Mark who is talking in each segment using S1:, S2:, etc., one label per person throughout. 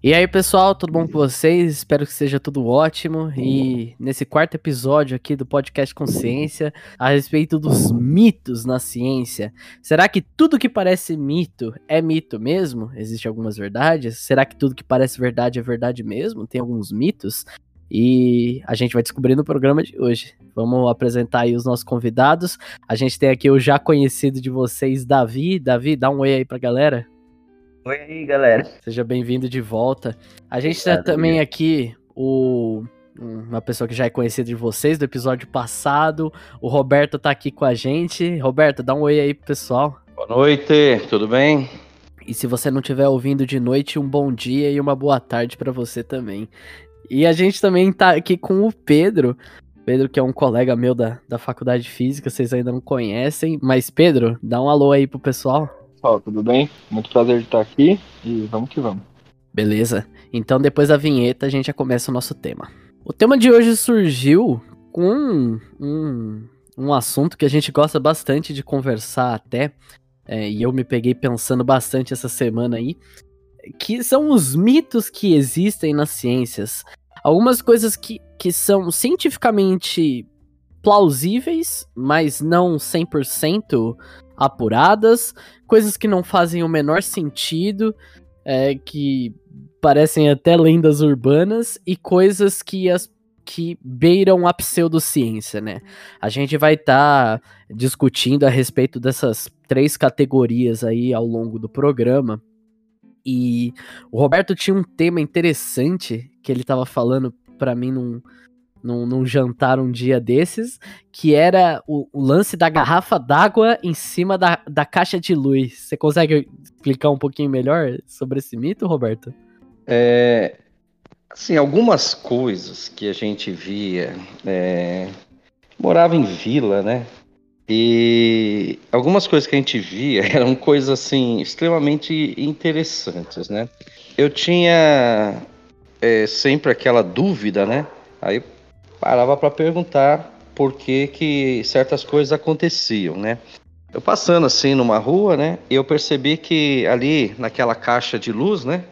S1: E aí, pessoal, tudo bom com vocês? Espero que seja tudo ótimo. E nesse quarto episódio aqui do podcast Consciência, a respeito dos mitos na ciência. Será que tudo que parece mito é mito mesmo? Existem algumas verdades? Será que tudo que parece verdade é verdade mesmo? Tem alguns mitos? E a gente vai descobrir no programa de hoje. Vamos apresentar aí os nossos convidados. A gente tem aqui o já conhecido de vocês, Davi. Davi, dá um oi aí pra galera.
S2: Oi aí, galera.
S1: Seja bem-vindo de volta. A gente tem também aqui o uma pessoa que já é conhecida de vocês do episódio passado. O Roberto tá aqui com a gente. Roberto, dá um oi aí pro pessoal.
S3: Boa noite, tudo bem?
S1: E se você não estiver ouvindo de noite, um bom dia e uma boa tarde para você também. E a gente também tá aqui com o Pedro. Pedro, que é um colega meu da, da faculdade de física, vocês ainda não conhecem. Mas, Pedro, dá um alô aí pro pessoal
S4: pessoal, tudo bem? Muito prazer de estar aqui e vamos que vamos.
S1: Beleza. Então, depois da vinheta, a gente já começa o nosso tema. O tema de hoje surgiu com um, um, assunto que a gente gosta bastante de conversar até, é, e eu me peguei pensando bastante essa semana aí, que são os mitos que existem nas ciências. Algumas coisas que, que são cientificamente plausíveis, mas não 100% apuradas, coisas que não fazem o menor sentido, é, que parecem até lendas urbanas, e coisas que as que beiram a pseudociência, né? A gente vai estar tá discutindo a respeito dessas três categorias aí ao longo do programa. E o Roberto tinha um tema interessante que ele estava falando para mim num, num, num, jantar um dia desses, que era o, o lance da garrafa d'água em cima da, da caixa de luz. Você consegue explicar um pouquinho melhor sobre esse mito, Roberto?
S3: É, assim, algumas coisas que a gente via. É, morava em vila, né? E algumas coisas que a gente via eram coisas assim extremamente interessantes, né? Eu tinha é, sempre aquela dúvida, né? Aí parava para perguntar por que, que certas coisas aconteciam, né? Eu passando assim numa rua, né? Eu percebi que ali naquela caixa de luz, né?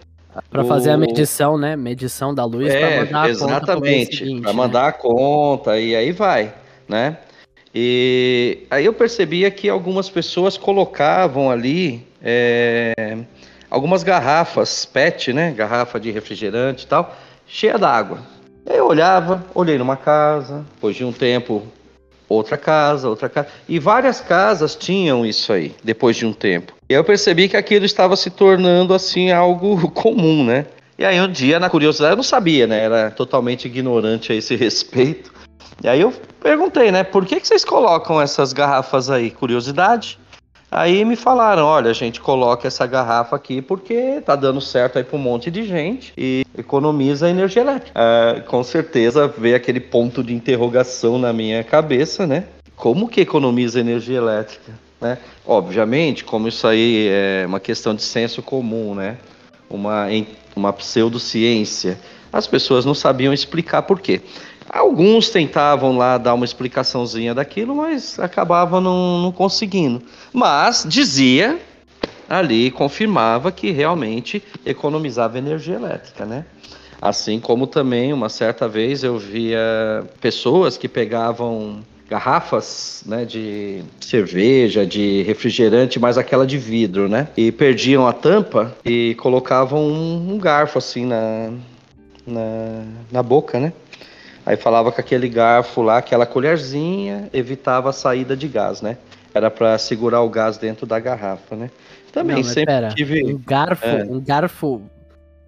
S1: Para o... fazer a medição, né? Medição da luz
S3: é, para mandar a exatamente, conta. Para mandar né? a conta e aí vai, né? E aí eu percebia que algumas pessoas colocavam ali é, algumas garrafas PET, né? Garrafa de refrigerante e tal, cheia d'água. Eu olhava, olhei numa casa, depois de um tempo, outra casa, outra casa. E várias casas tinham isso aí, depois de um tempo. E eu percebi que aquilo estava se tornando assim algo comum, né? E aí um dia, na curiosidade, eu não sabia, né? Era totalmente ignorante a esse respeito. E aí eu perguntei, né? Por que, que vocês colocam essas garrafas aí? Curiosidade. Aí me falaram, olha, a gente coloca essa garrafa aqui porque tá dando certo aí para um monte de gente e economiza energia elétrica. Ah, com certeza veio aquele ponto de interrogação na minha cabeça, né? Como que economiza energia elétrica? Né? Obviamente, como isso aí é uma questão de senso comum, né? Uma, uma pseudociência. As pessoas não sabiam explicar por quê. Alguns tentavam lá dar uma explicaçãozinha daquilo, mas acabavam não, não conseguindo. Mas dizia ali, confirmava que realmente economizava energia elétrica, né? Assim como também, uma certa vez, eu via pessoas que pegavam garrafas né, de cerveja, de refrigerante, mas aquela de vidro, né? E perdiam a tampa e colocavam um, um garfo assim na, na, na boca, né? Aí falava que aquele garfo lá, aquela colherzinha, evitava a saída de gás, né? Era para segurar o gás dentro da garrafa, né?
S1: Também Não, sempre pera, tive. Um garfo, é. um garfo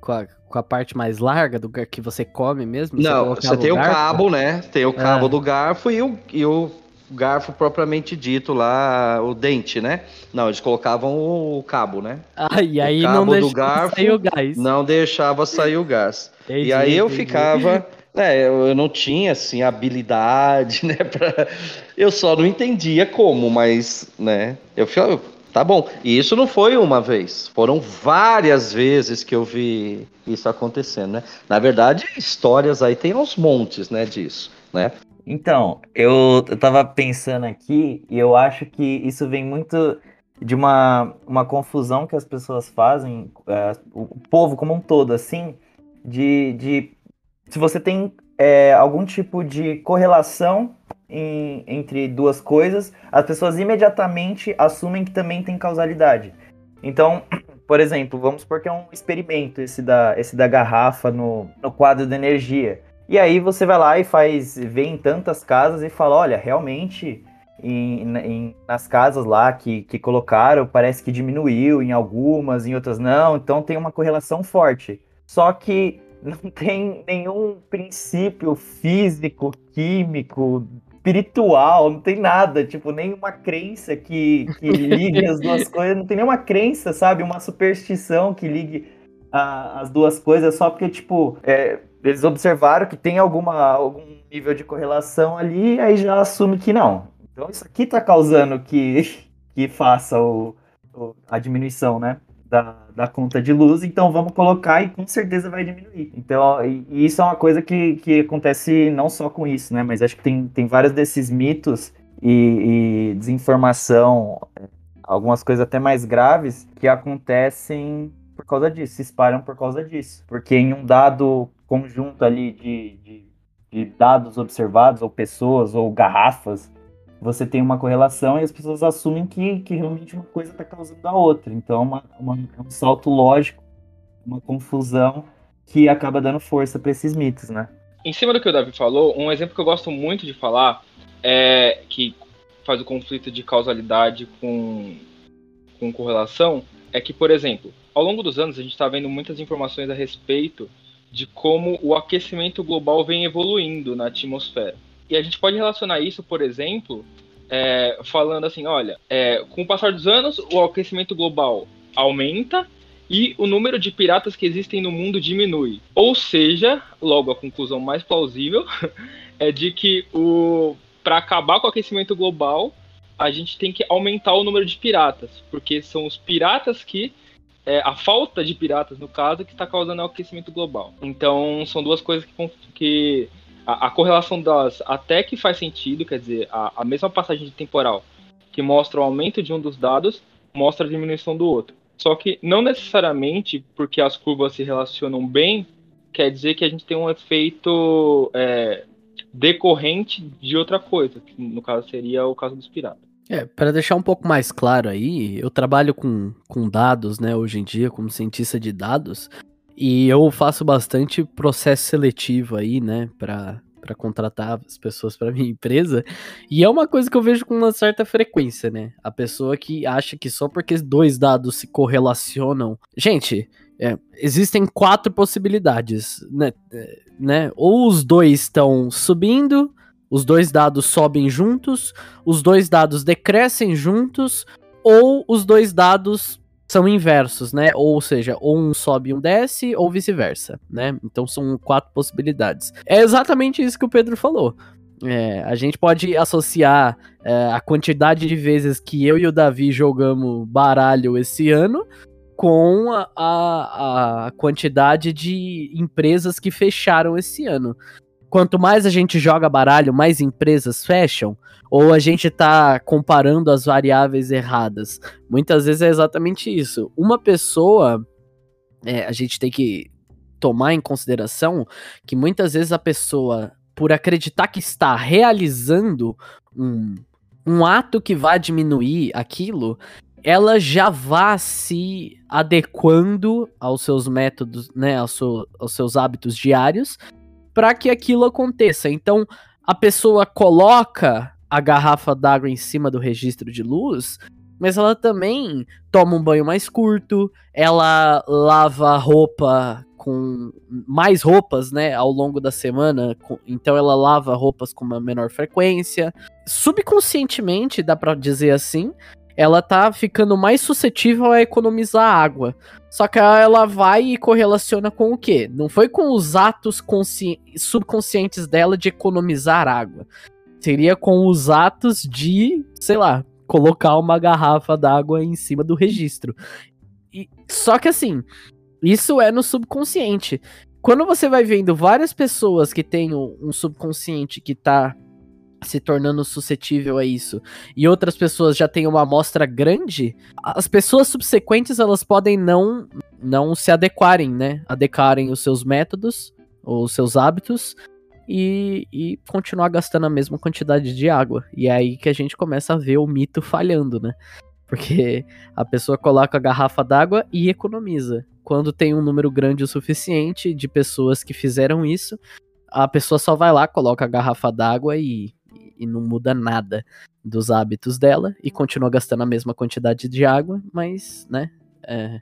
S1: com a, com a parte mais larga do que você come mesmo?
S3: Não, você, você tem o, o, cabo, né? Tem o cabo é. do garfo e o, e o garfo propriamente dito lá, o dente, né? Não, eles colocavam o cabo, né?
S1: Ah, e aí o cabo não do garfo sair o gás.
S3: Não deixava sair o gás. Entendi, e aí eu entendi. ficava é, eu, não tinha, assim, habilidade, né? Pra... Eu só não entendia como, mas, né? Eu falei, tá bom. E isso não foi uma vez, foram várias vezes que eu vi isso acontecendo, né? Na verdade, histórias aí tem aos montes, né, disso, né?
S2: Então, eu, eu tava pensando aqui e eu acho que isso vem muito de uma, uma confusão que as pessoas fazem, é, o povo como um todo, assim, de, de se você tem é, algum tipo de correlação em, entre duas coisas, as pessoas imediatamente assumem que também tem causalidade. Então, por exemplo, vamos supor que é um experimento esse da, esse da garrafa no, no quadro de energia. E aí você vai lá e faz, vê em tantas casas e fala, olha, realmente em, em, nas casas lá que, que colocaram, parece que diminuiu em algumas, em outras não, então tem uma correlação forte. Só que não tem nenhum princípio físico, químico, espiritual, não tem nada, tipo, nenhuma crença que, que ligue as duas coisas, não tem nenhuma crença, sabe? Uma superstição que ligue a, as duas coisas só porque, tipo, é, eles observaram que tem alguma, algum nível de correlação ali, aí já assume que não. Então isso aqui tá causando que, que faça o, o a diminuição, né? Da, da conta de luz, então vamos colocar e com certeza vai diminuir. Então, e, isso é uma coisa que, que acontece não só com isso, né? Mas acho que tem, tem vários desses mitos e, e desinformação, algumas coisas até mais graves, que acontecem por causa disso, se espalham por causa disso. Porque em um dado conjunto ali de, de, de dados observados, ou pessoas, ou garrafas, você tem uma correlação e as pessoas assumem que, que realmente uma coisa está causando a outra. Então, é uma, uma, é um salto lógico, uma confusão que acaba dando força para esses mitos, né?
S5: Em cima do que o Davi falou, um exemplo que eu gosto muito de falar é que faz o conflito de causalidade com, com correlação é que, por exemplo, ao longo dos anos a gente está vendo muitas informações a respeito de como o aquecimento global vem evoluindo na atmosfera. E a gente pode relacionar isso, por exemplo, é, falando assim, olha, é, com o passar dos anos, o aquecimento global aumenta e o número de piratas que existem no mundo diminui. Ou seja, logo a conclusão mais plausível é de que o para acabar com o aquecimento global, a gente tem que aumentar o número de piratas, porque são os piratas que é, a falta de piratas, no caso, que está causando o aquecimento global. Então, são duas coisas que, que a, a, correlação das até que faz sentido, quer dizer, a, a mesma passagem temporal que mostra o aumento de um dos dados mostra a diminuição do outro. Só que não necessariamente porque as curvas se relacionam bem, quer dizer que a gente tem um efeito é, decorrente de outra coisa, que no caso seria o caso dos piratas.
S1: É, para deixar um pouco mais claro aí, eu trabalho com, com dados, né, hoje em dia, como cientista de dados, e eu faço bastante processo seletivo aí, né, para para contratar as pessoas para minha empresa. E é uma coisa que eu vejo com uma certa frequência, né? A pessoa que acha que só porque dois dados se correlacionam. Gente, é, existem quatro possibilidades, né? É, né? Ou os dois estão subindo, os dois dados sobem juntos, os dois dados decrescem juntos, ou os dois dados são inversos, né? Ou seja, ou um sobe e um desce, ou vice-versa, né? Então são quatro possibilidades. É exatamente isso que o Pedro falou. É, a gente pode associar é, a quantidade de vezes que eu e o Davi jogamos baralho esse ano com a, a, a quantidade de empresas que fecharam esse ano quanto mais a gente joga baralho, mais empresas fecham, ou a gente tá comparando as variáveis erradas. Muitas vezes é exatamente isso. Uma pessoa, é, a gente tem que tomar em consideração que muitas vezes a pessoa, por acreditar que está realizando um, um ato que vai diminuir aquilo, ela já vá se adequando aos seus métodos, né, seu, aos seus hábitos diários para que aquilo aconteça. Então, a pessoa coloca a garrafa d'água em cima do registro de luz, mas ela também toma um banho mais curto, ela lava roupa com mais roupas, né, ao longo da semana, então ela lava roupas com uma menor frequência. Subconscientemente, dá para dizer assim, ela tá ficando mais suscetível a economizar água. Só que ela vai e correlaciona com o quê? Não foi com os atos subconscientes dela de economizar água. Seria com os atos de, sei lá, colocar uma garrafa d'água em cima do registro. E, só que assim, isso é no subconsciente. Quando você vai vendo várias pessoas que têm um subconsciente que tá se tornando suscetível a isso e outras pessoas já têm uma amostra grande, as pessoas subsequentes elas podem não não se adequarem, né? Adequarem os seus métodos ou os seus hábitos e, e continuar gastando a mesma quantidade de água. E é aí que a gente começa a ver o mito falhando, né? Porque a pessoa coloca a garrafa d'água e economiza. Quando tem um número grande o suficiente de pessoas que fizeram isso, a pessoa só vai lá, coloca a garrafa d'água e, e não muda nada dos hábitos dela e continua gastando a mesma quantidade de água, mas, né, é,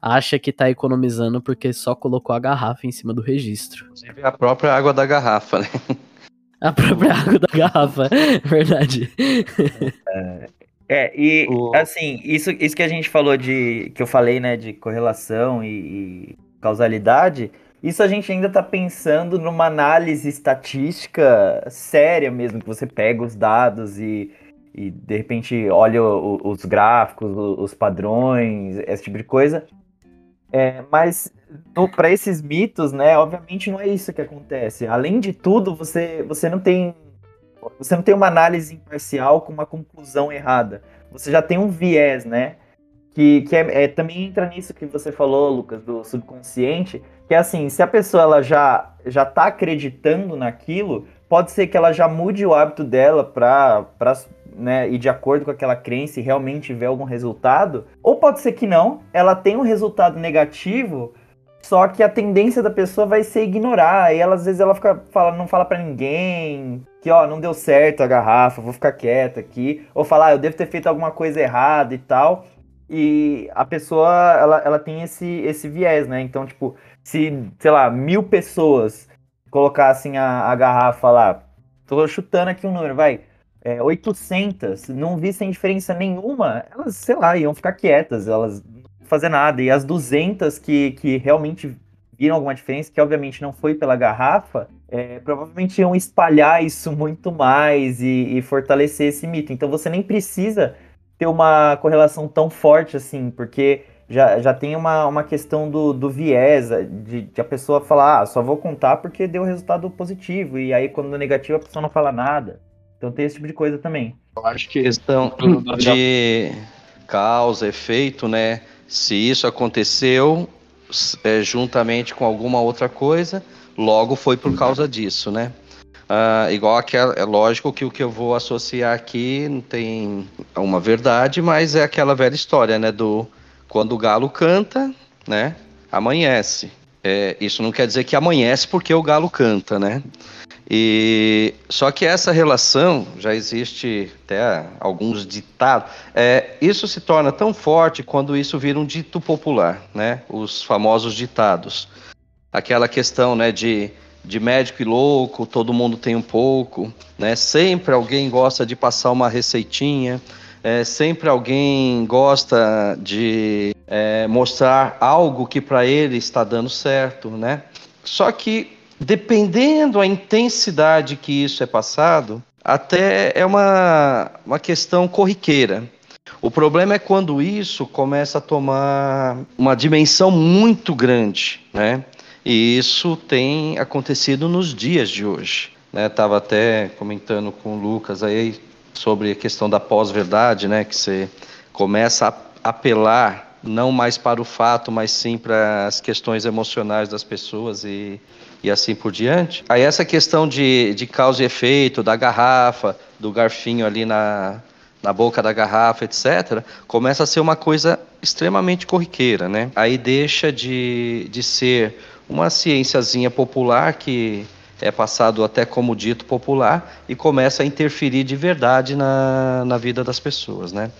S1: acha que tá economizando porque só colocou a garrafa em cima do registro.
S3: Inclusive a própria água da garrafa, né?
S1: A própria água da garrafa, verdade.
S2: É, é e o... assim, isso, isso que a gente falou de. que eu falei, né, de correlação e, e causalidade, isso a gente ainda está pensando numa análise estatística séria mesmo, que você pega os dados e e de repente olha o, os gráficos, os padrões, esse tipo de coisa. É, mas para esses mitos, né, obviamente não é isso que acontece. Além de tudo, você, você não tem você não tem uma análise imparcial com uma conclusão errada. Você já tem um viés, né? Que, que é, é, também entra nisso que você falou, Lucas, do subconsciente, que é assim, se a pessoa ela já já está acreditando naquilo, pode ser que ela já mude o hábito dela para né, e de acordo com aquela crença e realmente ver algum resultado, ou pode ser que não, ela tem um resultado negativo, só que a tendência da pessoa vai ser ignorar, e ela às vezes ela fica fala, não fala para ninguém, que ó, não deu certo a garrafa, vou ficar quieta aqui, ou falar, ah, eu devo ter feito alguma coisa errada e tal. E a pessoa, ela, ela tem esse, esse viés, né? Então, tipo, se, sei lá, mil pessoas colocassem a, a garrafa lá, tô chutando aqui um número, vai, é, 800 não vissem diferença nenhuma, elas, sei lá, iam ficar quietas, elas não fazer nada. E as 200 que, que realmente viram alguma diferença, que obviamente não foi pela garrafa, é, provavelmente iam espalhar isso muito mais e, e, fortalecer esse mito. Então você nem precisa ter uma correlação tão forte assim, porque já, já tem uma, uma questão do, do viés, de, de a pessoa falar, ah, só vou contar porque deu resultado positivo, e aí quando é negativo a pessoa não fala nada. Então tem esse tipo de coisa também.
S3: Eu acho que questão de causa, efeito, né? Se isso aconteceu é, juntamente com alguma outra coisa, logo foi por causa disso, né? Ah, igual aquela, é lógico que o que eu vou associar aqui não tem uma verdade, mas é aquela velha história, né? Do quando o galo canta, né? Amanhece. É, isso não quer dizer que amanhece porque o galo canta, né? E só que essa relação já existe até alguns ditados. É, isso se torna tão forte quando isso vira um dito popular, né? Os famosos ditados. Aquela questão, né, de, de médico e louco, todo mundo tem um pouco, né? Sempre alguém gosta de passar uma receitinha. É, sempre alguém gosta de é, mostrar algo que para ele está dando certo, né? Só que dependendo a intensidade que isso é passado, até é uma, uma questão corriqueira. O problema é quando isso começa a tomar uma dimensão muito grande, né? E isso tem acontecido nos dias de hoje. Né? Tava até comentando com o Lucas aí sobre a questão da pós-verdade, né? Que você começa a apelar não mais para o fato, mas sim para as questões emocionais das pessoas e e assim por diante. Aí essa questão de, de causa e efeito, da garrafa, do garfinho ali na, na boca da garrafa, etc., começa a ser uma coisa extremamente corriqueira, né? Aí deixa de, de ser uma ciênciazinha popular que é passado até como dito popular e começa a interferir de verdade na, na vida das pessoas, né?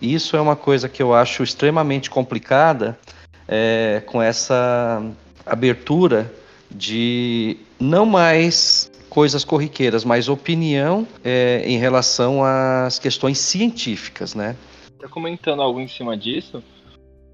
S3: Isso é uma coisa que eu acho extremamente complicada é, com essa abertura de não mais coisas corriqueiras, mas opinião é, em relação às questões científicas, né?
S5: Tá comentando algo em cima disso.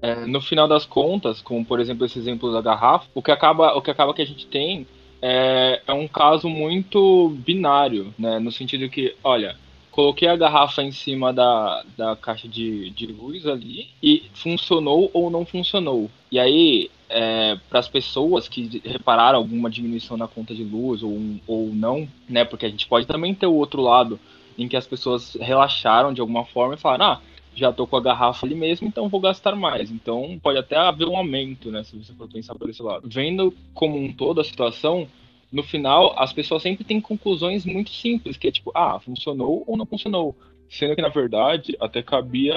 S5: É, no final das contas, como por exemplo esse exemplo da garrafa, o que acaba, o que acaba que a gente tem é, é um caso muito binário, né? No sentido que, olha, coloquei a garrafa em cima da, da caixa de, de luz ali e funcionou ou não funcionou. E aí, é, para as pessoas que repararam alguma diminuição na conta de luz ou, ou não, né? Porque a gente pode também ter o outro lado em que as pessoas relaxaram de alguma forma e falaram, ah, já tô com a garrafa ali mesmo, então vou gastar mais. Então pode até haver um aumento, né? Se você for pensar por esse lado. Vendo como um todo a situação, no final, as pessoas sempre têm conclusões muito simples, que é tipo, ah, funcionou ou não funcionou. Sendo que, na verdade, até cabia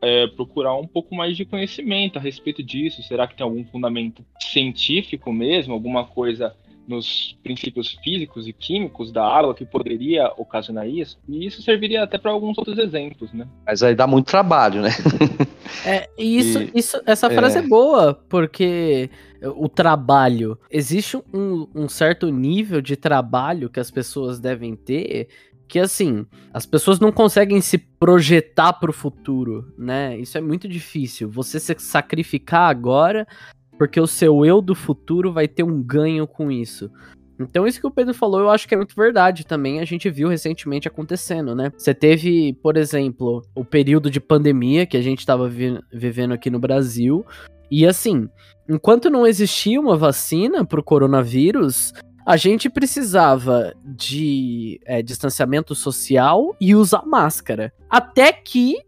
S5: é, procurar um pouco mais de conhecimento a respeito disso. Será que tem algum fundamento científico mesmo, alguma coisa nos princípios físicos e químicos da água que poderia ocasionar isso? E isso serviria até para alguns outros exemplos, né?
S3: Mas aí dá muito trabalho, né?
S1: é, e isso, e, isso essa frase é. é boa, porque o trabalho. Existe um, um, certo nível de trabalho que as pessoas devem ter que assim, as pessoas não conseguem se projetar para o futuro, né? Isso é muito difícil. Você se sacrificar agora porque o seu eu do futuro vai ter um ganho com isso. Então, isso que o Pedro falou, eu acho que é muito verdade também. A gente viu recentemente acontecendo, né? Você teve, por exemplo, o período de pandemia que a gente estava vi vivendo aqui no Brasil. E assim, enquanto não existia uma vacina para o coronavírus, a gente precisava de é, distanciamento social e usar máscara. Até que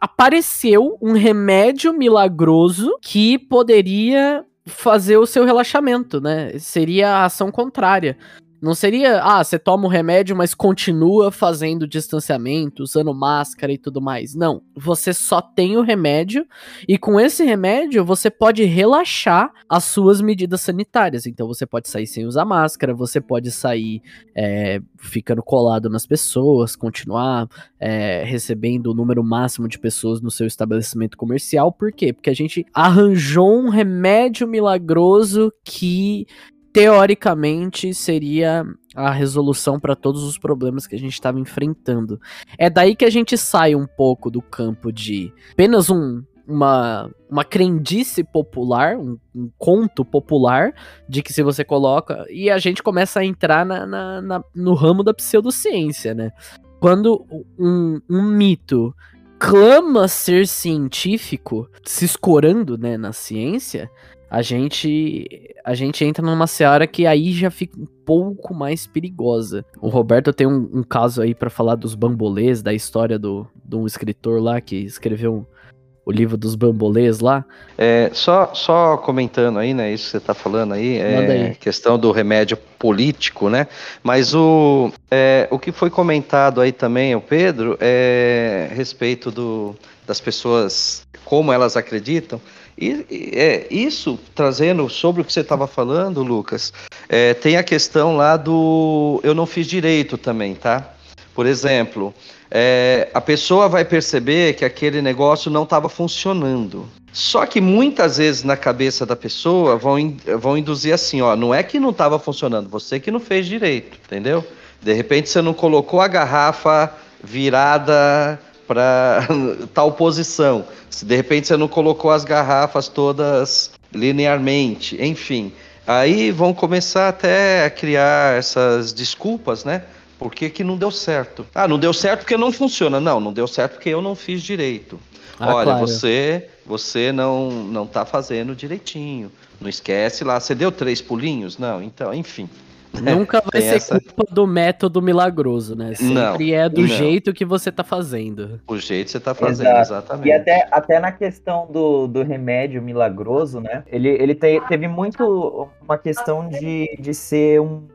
S1: apareceu um remédio milagroso que poderia fazer o seu relaxamento, né? Seria a ação contrária. Não seria, ah, você toma o remédio, mas continua fazendo distanciamento, usando máscara e tudo mais. Não. Você só tem o remédio e com esse remédio você pode relaxar as suas medidas sanitárias. Então você pode sair sem usar máscara, você pode sair é, ficando colado nas pessoas, continuar é, recebendo o número máximo de pessoas no seu estabelecimento comercial. Por quê? Porque a gente arranjou um remédio milagroso que teoricamente seria a resolução para todos os problemas que a gente estava enfrentando. É daí que a gente sai um pouco do campo de apenas um, uma, uma crendice popular, um, um, conto popular, de que se você coloca. E a gente começa a entrar na, na, na no ramo da pseudociência, né? Quando um, um mito clama ser científico, se escorando né, na ciência, a gente a gente entra numa seara que aí já fica um pouco mais perigosa. O Roberto tem um, um caso aí para falar dos bambolês, da história do, de um escritor lá que escreveu o livro dos bambolês lá.
S3: É, só, só comentando aí, né, isso que você está falando aí, é aí. questão do remédio político, né, mas o, é, o que foi comentado aí também, o Pedro, é respeito do, das pessoas, como elas acreditam, e, é, isso, trazendo sobre o que você estava falando, Lucas, é, tem a questão lá do eu não fiz direito também, tá? Por exemplo, é, a pessoa vai perceber que aquele negócio não estava funcionando. Só que muitas vezes na cabeça da pessoa vão, vão induzir assim, ó, não é que não estava funcionando, você que não fez direito, entendeu? De repente você não colocou a garrafa virada para tal posição. Se de repente você não colocou as garrafas todas linearmente, enfim. Aí vão começar até a criar essas desculpas, né? Por que, que não deu certo? Ah, não deu certo porque não funciona. Não, não deu certo porque eu não fiz direito. Ah, Olha, claro. você você não não tá fazendo direitinho. Não esquece lá, você deu três pulinhos? Não, então, enfim.
S1: Nunca vai ser essa... culpa do método milagroso, né? Sempre não, é do não. jeito que você tá fazendo.
S3: O jeito que você tá fazendo, Exato. exatamente.
S2: E até, até na questão do, do remédio milagroso, né? Ele, ele te, teve muito uma questão de, de ser um.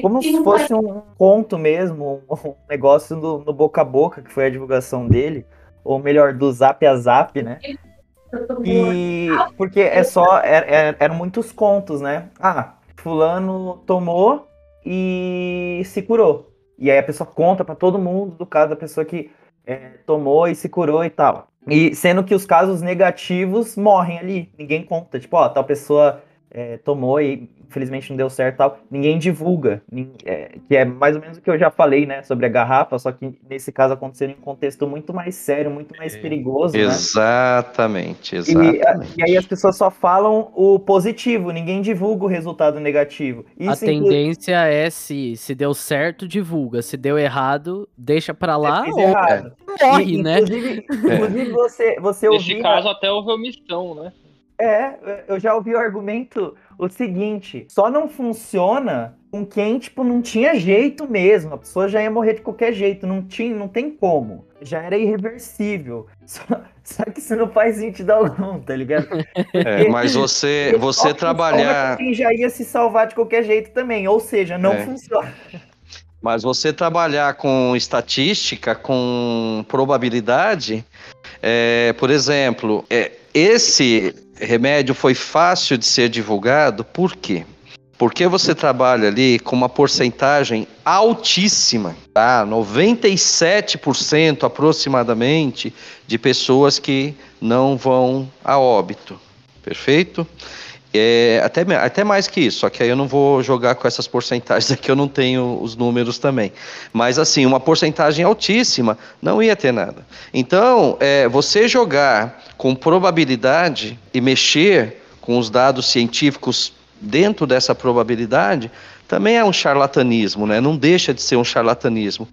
S2: Como se fosse um conto mesmo, um negócio no, no boca a boca, que foi a divulgação dele. Ou melhor, do zap a zap, né? E porque é só. Eram é, eram muitos contos, né? Ah, fulano tomou e se curou. E aí a pessoa conta para todo mundo do caso da pessoa que é, tomou e se curou e tal. E sendo que os casos negativos morrem ali, ninguém conta. Tipo, ó, tal pessoa é, tomou e infelizmente não deu certo tal, ninguém divulga. É, que é mais ou menos o que eu já falei, né? Sobre a garrafa, só que nesse caso aconteceu em um contexto muito mais sério, muito mais é. perigoso.
S3: Exatamente, né? exatamente.
S2: E, e, aí as pessoas só falam o positivo, ninguém divulga o resultado negativo.
S1: Isso a tendência é se, se deu certo, divulga. Se deu errado, deixa pra lá ou errado. morre, e, né?
S2: Inclusive, inclusive você, você
S5: Nesse caso, até houve omissão, né?
S2: É, eu já ouvi o argumento o seguinte: só não funciona com quem, tipo, não tinha jeito mesmo. A pessoa já ia morrer de qualquer jeito, não tinha, não tem como. Já era irreversível. Só, só que isso não faz sentido algum, tá ligado?
S3: É, mas você, você trabalhar.
S2: Quem já ia se salvar de qualquer jeito também, ou seja, não é. funciona.
S3: Mas você trabalhar com estatística, com probabilidade, é, por exemplo, é, esse remédio foi fácil de ser divulgado, por quê? Porque você trabalha ali com uma porcentagem altíssima, tá? 97% aproximadamente de pessoas que não vão a óbito. Perfeito? É, até, até mais que isso, só que aí eu não vou jogar com essas porcentagens aqui, eu não tenho os números também. Mas assim, uma porcentagem altíssima não ia ter nada. Então, é, você jogar com probabilidade e mexer com os dados científicos dentro dessa probabilidade também é um charlatanismo, né? Não deixa de ser um charlatanismo.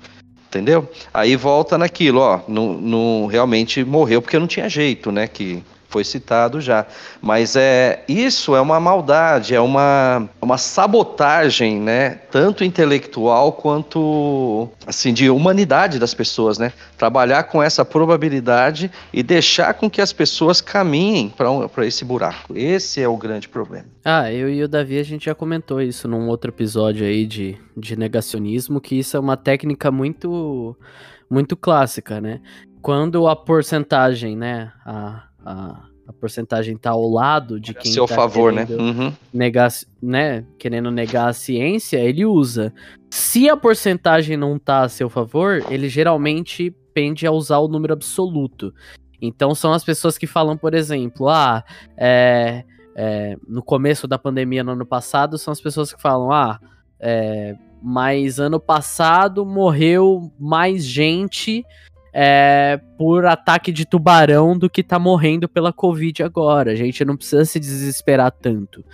S3: Entendeu? Aí volta naquilo, ó, não, não realmente morreu porque não tinha jeito, né? Que foi citado já. Mas é isso é uma maldade, é uma, uma sabotagem, né? Tanto intelectual quanto assim de humanidade das pessoas, né? Trabalhar com essa probabilidade e deixar com que as pessoas caminhem para um, esse buraco. Esse é o grande problema.
S1: Ah, eu e o Davi a gente já comentou isso num outro episódio aí de, de negacionismo, que isso é uma técnica muito muito clássica, né? Quando a porcentagem, né, a, a, a porcentagem tá ao lado de quem
S3: seu
S1: tá
S3: favor, né? Uhum.
S1: negar, né, querendo negar a ciência, ele usa. Se a porcentagem não tá a seu favor, ele geralmente pende a usar o número absoluto. Então são as pessoas que falam, por exemplo, ah, é, é, no começo da pandemia no ano passado, são as pessoas que falam, ah, é, mas ano passado morreu mais gente é, por ataque de tubarão do que tá morrendo pela Covid agora. A gente não precisa se desesperar tanto.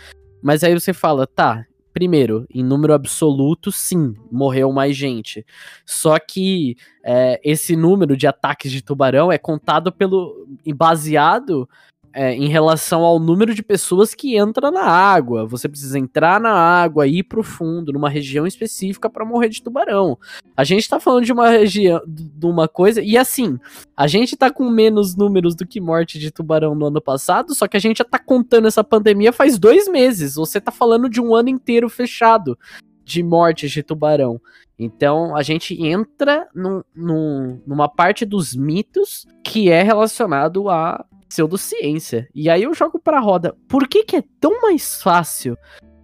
S1: Mas aí você fala, tá, primeiro, em número absoluto, sim, morreu mais gente. Só que é, esse número de ataques de tubarão é contado pelo. baseado é, em relação ao número de pessoas que entra na água. Você precisa entrar na água, ir pro fundo, numa região específica para morrer de tubarão. A gente tá falando de uma região, de uma coisa, e assim, a gente tá com menos números do que morte de tubarão no ano passado, só que a gente já tá contando essa pandemia faz dois meses. Você tá falando de um ano inteiro fechado de mortes de tubarão. Então a gente entra num, num, numa parte dos mitos que é relacionado a pseudociência. E aí eu jogo pra roda. Por que, que é tão mais fácil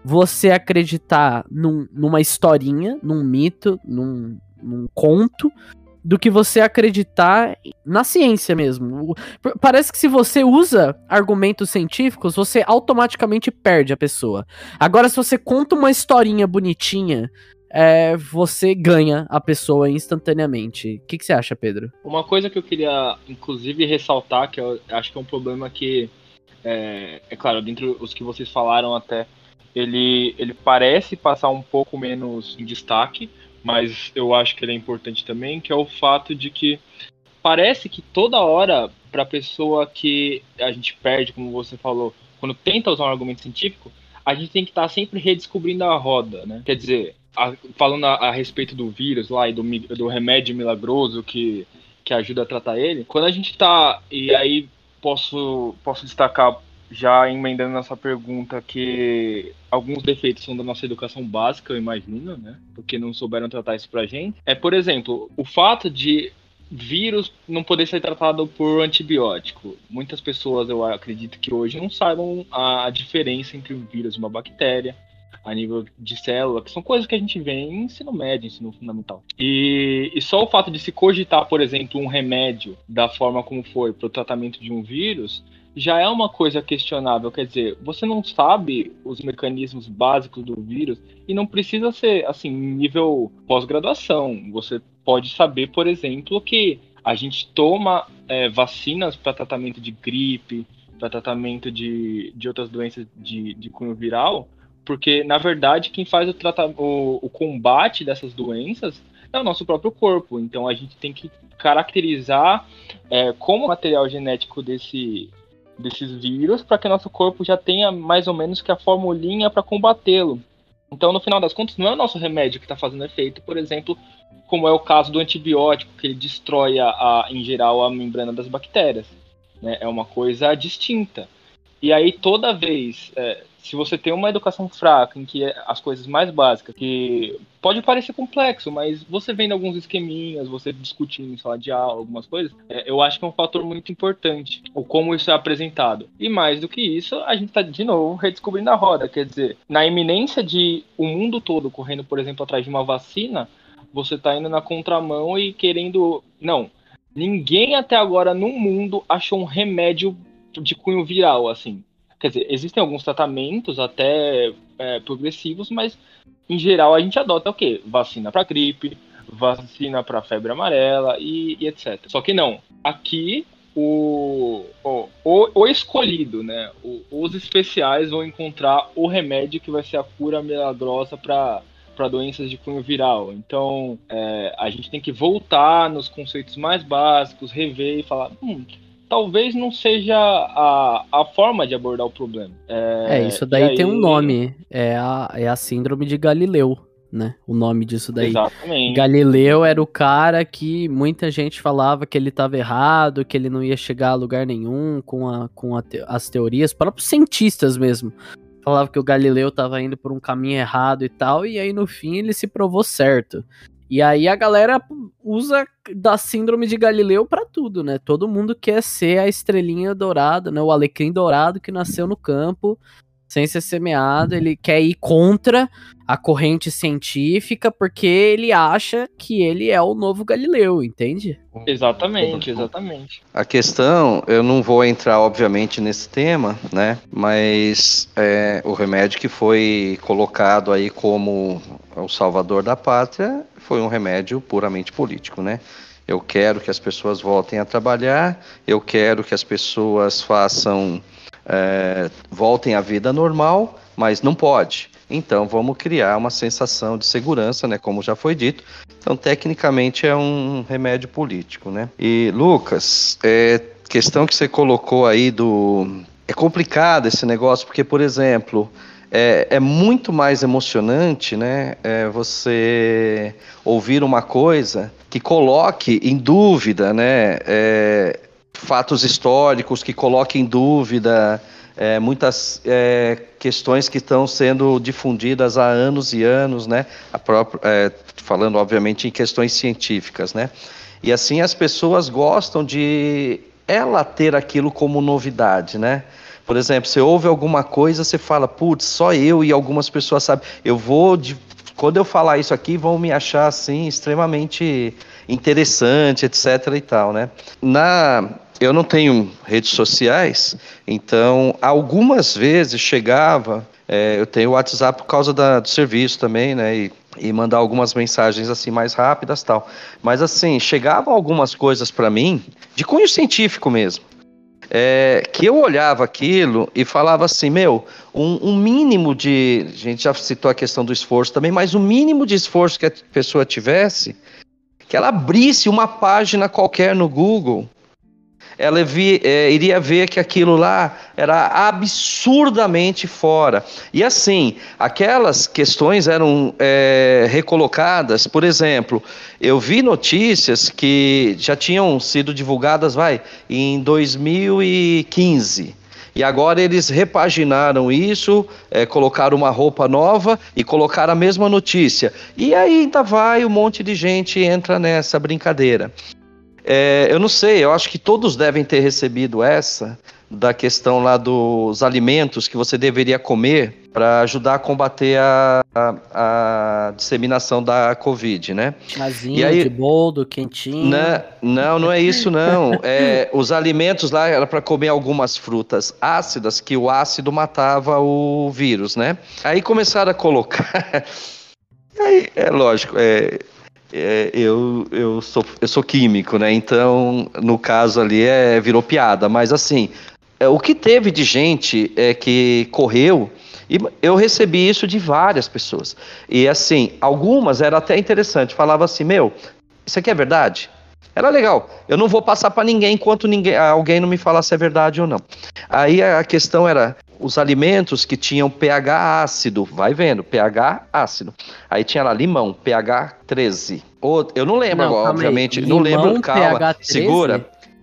S1: você acreditar num, numa historinha, num mito, num, num conto, do que você acreditar na ciência mesmo. Parece que se você usa argumentos científicos, você automaticamente perde a pessoa. Agora, se você conta uma historinha bonitinha é, você ganha a pessoa instantaneamente. O que, que, você acha, Pedro?
S5: Uma coisa que eu queria, inclusive, ressaltar, que eu acho que é um problema que, é, é claro, dentre os que vocês falaram até, ele, ele parece passar um pouco menos em destaque, mas eu acho que ele é importante também, que é o fato de que parece que toda hora, para a pessoa que a gente perde, como você falou, quando tenta usar um argumento científico, a gente tem que estar tá sempre redescobrindo a roda, né? Quer dizer, a, falando a, a, respeito do vírus lá e do, do remédio milagroso que, que ajuda a tratar ele, quando a gente tá. E aí posso, posso destacar, já emendando nessa pergunta, que alguns defeitos são da nossa educação básica, eu imagino, né? Porque não souberam tratar isso pra gente. É, por exemplo, o fato de vírus não poder ser tratado por antibiótico. Muitas pessoas, eu acredito que hoje não saibam a diferença entre um vírus e uma bactéria a nível de célula, que são coisas que a gente vê em ensino médio, ensino fundamental. E, e só o fato de se cogitar, por exemplo, um remédio da forma como foi para o tratamento de um vírus já é uma coisa questionável. Quer dizer, você não sabe os mecanismos básicos do vírus e não precisa ser assim nível pós-graduação. Você pode saber, por exemplo, que a gente toma é, vacinas para tratamento de gripe, para tratamento de, de outras doenças de, de cunho viral, porque na verdade quem faz o, o, o combate dessas doenças é o nosso próprio corpo. Então a gente tem que caracterizar é, como o material genético desse, desses vírus para que nosso corpo já tenha mais ou menos que a formulinha para combatê-lo. Então, no final das contas, não é o nosso remédio que está fazendo efeito, por exemplo, como é o caso do antibiótico, que ele destrói, a, a em geral, a membrana das bactérias. Né? É uma coisa distinta. E aí, toda vez, é, se você tem uma educação fraca, em que é as coisas mais básicas, que pode parecer complexo, mas você vendo alguns esqueminhas, você discutindo em sala de aula, algumas coisas, é, eu acho que é um fator muito importante, o como isso é apresentado. E mais do que isso, a gente está de novo redescobrindo a roda, quer dizer, na iminência de o mundo todo correndo, por exemplo, atrás de uma vacina, você está indo na contramão e querendo. Não, ninguém até agora no mundo achou um remédio de cunho viral, assim. Quer dizer, existem alguns tratamentos até é, progressivos, mas em geral a gente adota o quê? Vacina para gripe, vacina para febre amarela e, e, etc. Só que não. Aqui o, o, o, escolhido, né? O, os especiais vão encontrar o remédio que vai ser a cura milagrosa para para doenças de cunho viral. Então, é, a gente tem que voltar nos conceitos mais básicos, rever e falar, hum, talvez não seja a, a forma de abordar o problema.
S1: É, é isso daí aí... tem um nome, é a, é a síndrome de Galileu. Né? O nome disso daí.
S5: Exatamente.
S1: Galileu era o cara que muita gente falava que ele estava errado, que ele não ia chegar a lugar nenhum com, a, com a te, as teorias, próprios cientistas mesmo. Falava que o Galileu estava indo por um caminho errado e tal, e aí no fim ele se provou certo. E aí a galera usa da síndrome de Galileu para tudo, né? Todo mundo quer ser a estrelinha dourada, né? O alecrim dourado que nasceu no campo sem ser semeado, ele quer ir contra a corrente científica porque ele acha que ele é o novo Galileu, entende?
S5: Exatamente, exatamente.
S3: A questão, eu não vou entrar obviamente nesse tema, né? Mas é, o remédio que foi colocado aí como o salvador da pátria foi um remédio puramente político, né? Eu quero que as pessoas voltem a trabalhar, eu quero que as pessoas façam é, voltem à vida normal, mas não pode. Então vamos criar uma sensação de segurança, né? Como já foi dito. Então, tecnicamente é um remédio político, né? E Lucas, é, questão que você colocou aí do. É complicado esse negócio, porque, por exemplo, é, é muito mais emocionante, né? É você ouvir uma coisa que coloque em dúvida, né? É, fatos históricos que coloquem em dúvida é, muitas é, questões que estão sendo difundidas há anos e anos, né? Própria, é, falando, obviamente, em questões científicas, né? E assim as pessoas gostam de ela ter aquilo como novidade, né? Por exemplo, você ouve alguma coisa, você fala, putz, só eu e algumas pessoas sabem. Eu vou, de... quando eu falar isso aqui, vão me achar assim extremamente interessante, etc. e tal, né? Na eu não tenho redes sociais, então algumas vezes chegava. É, eu tenho o WhatsApp por causa da, do serviço também, né? E, e mandar algumas mensagens assim mais rápidas tal. Mas assim, chegavam algumas coisas para mim, de cunho científico mesmo. É, que eu olhava aquilo e falava assim, meu, um, um, mínimo de. A gente já citou a questão do esforço também, mas o um mínimo de esforço que a pessoa tivesse, que ela abrisse uma página qualquer no Google ela vi, é, iria ver que aquilo lá era absurdamente fora. E assim, aquelas questões eram é, recolocadas, por exemplo, eu vi notícias que já tinham sido divulgadas, vai, em 2015. E agora eles repaginaram isso, é, colocaram uma roupa nova e colocaram a mesma notícia. E aí ainda vai, um monte de gente entra nessa brincadeira. É, eu não sei, eu acho que todos devem ter recebido essa, da questão lá dos alimentos que você deveria comer para ajudar a combater a, a, a, disseminação da Covid, né?
S1: Chazinho, e aí, de boldo, quentinho.
S3: Não, não, não é isso não. É, os alimentos lá era para comer algumas frutas ácidas que o ácido matava o vírus, né? Aí começaram a colocar. aí, é lógico, é, é, eu, eu, sou, eu sou químico, né? Então, no caso ali, é, virou piada. Mas assim, é, o que teve de gente é, que correu, e eu recebi isso de várias pessoas. E assim, algumas era até interessante, falava assim, meu, isso aqui é verdade? Era legal. Eu não vou passar para ninguém enquanto ninguém, alguém não me falar se é verdade ou não. Aí a questão era os alimentos que tinham pH ácido, vai vendo, pH ácido. Aí tinha lá limão, pH 13. Ou, eu não lembro não, agora, obviamente. Limão, não lembro, calma. pH 13? Segura.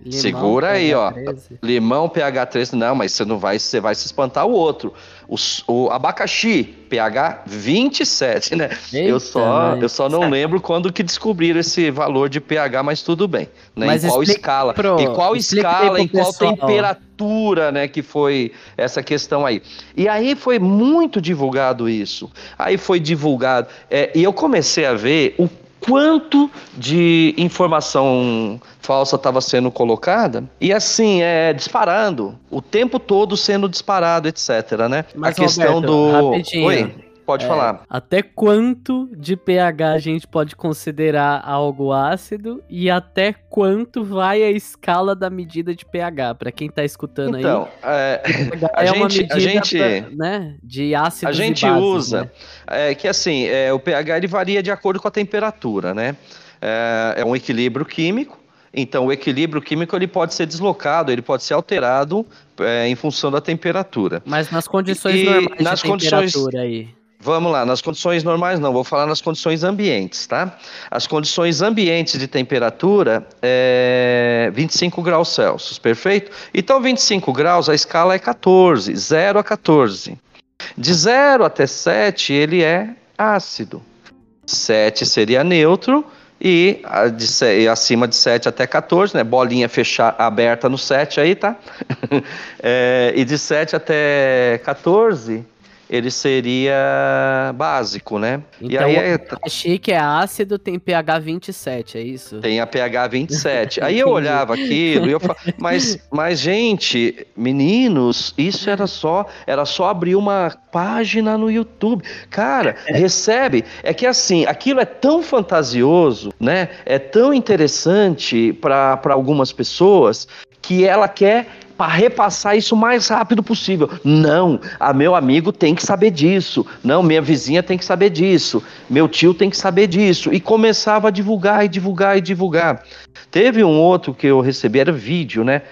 S3: Limão, Segura aí, ó. 13. Limão, pH 13. Não, mas você não vai, você vai se espantar o outro. O, o abacaxi, pH 27, né? Eita, eu só, eu só não lembro quando que descobriram esse valor de pH, mas tudo bem. Né? Mas em qual escala? Pro, em qual escala, em qual pessoal. temperatura, né? Que foi essa questão aí. E aí foi muito divulgado isso. Aí foi divulgado. É, e eu comecei a ver o quanto de informação falsa estava sendo colocada e assim é disparando o tempo todo sendo disparado etc né
S1: Mas, a questão Roberto, do rapidinho.
S3: Oi Pode é, falar.
S1: Até quanto de pH a gente pode considerar algo ácido e até quanto vai a escala da medida de pH? Para quem tá escutando
S3: então,
S1: aí.
S3: Então, é, a, gente, a gente,
S1: pra, né, de ácido.
S3: A gente bases, usa né? é, que assim, é, o pH ele varia de acordo com a temperatura, né? É, é um equilíbrio químico. Então, o equilíbrio químico ele pode ser deslocado, ele pode ser alterado é, em função da temperatura.
S1: Mas nas condições e, normais nas de condições, temperatura aí.
S3: Vamos lá, nas condições normais não, vou falar nas condições ambientes, tá? As condições ambientes de temperatura é 25 graus Celsius, perfeito? Então 25 graus, a escala é 14, 0 a 14. De 0 até 7 ele é ácido. 7 seria neutro e de, acima de 7 até 14, né? Bolinha fechar, aberta no 7 aí, tá? é, e de 7 até 14 ele seria básico, né?
S1: Então, e aí é... achei que é ácido, tem pH 27, é isso?
S3: Tem a pH 27. aí eu olhava aquilo e eu falava, mas, mas gente, meninos, isso era só, era só abrir uma página no YouTube. Cara, recebe. É que assim, aquilo é tão fantasioso, né? É tão interessante para algumas pessoas que ela quer para repassar isso o mais rápido possível. Não, a meu amigo tem que saber disso. Não, minha vizinha tem que saber disso. Meu tio tem que saber disso. E começava a divulgar e divulgar e divulgar. Teve um outro que eu recebi, era vídeo, né?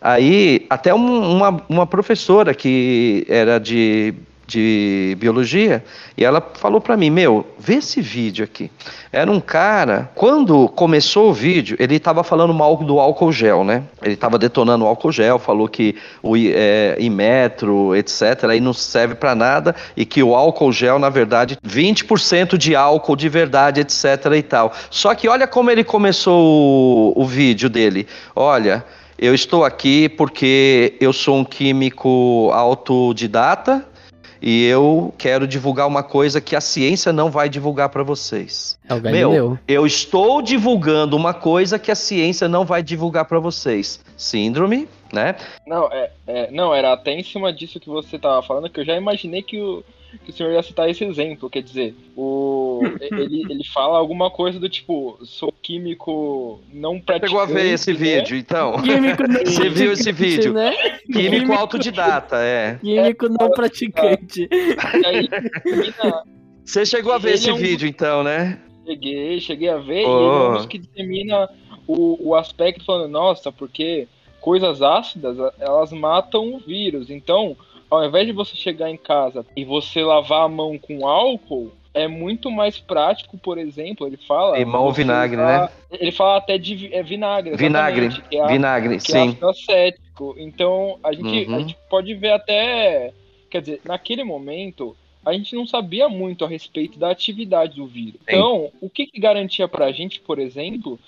S3: Aí, até um, uma, uma professora que era de de biologia e ela falou para mim: Meu, vê esse vídeo aqui. Era um cara, quando começou o vídeo, ele estava falando mal do álcool gel, né? Ele estava detonando o álcool gel, falou que o é, Imetro, etc., aí não serve para nada e que o álcool gel, na verdade, 20% de álcool de verdade, etc. e tal. Só que olha como ele começou o, o vídeo dele. Olha. Eu estou aqui porque eu sou um químico autodidata, e eu quero divulgar uma coisa que a ciência não vai divulgar para vocês.
S1: É o Galileu.
S3: Meu, eu estou divulgando uma coisa que a ciência não vai divulgar para vocês. Síndrome, né?
S5: Não, é, é, não, era até em cima disso que você estava falando que eu já imaginei que o, que o senhor ia citar esse exemplo. Quer dizer, o, ele, ele fala alguma coisa do tipo, sou químico não praticante.
S3: Chegou a ver esse né? vídeo, então.
S1: Químico não
S3: Você viu esse vídeo? Né? Químico, químico autodidata, é.
S1: Químico é, não praticante.
S3: Aí, Você chegou a ver esse é um... vídeo, então, né?
S5: Cheguei, cheguei a ver, oh. e ele é um que dissemina o, o aspecto falando, nossa, porque coisas ácidas, elas matam o vírus. Então, ao invés de você chegar em casa e você lavar a mão com álcool, é muito mais prático, por exemplo, ele fala.
S3: Limão ou vinagre, usar, né?
S5: Ele fala até de é, vinagre.
S3: Vinagre, é a, vinagre, que sim.
S5: É acético. Então, a gente, uhum. a gente pode ver até. Quer dizer, naquele momento, a gente não sabia muito a respeito da atividade do vírus. Sim. Então, o que, que garantia pra gente, por exemplo,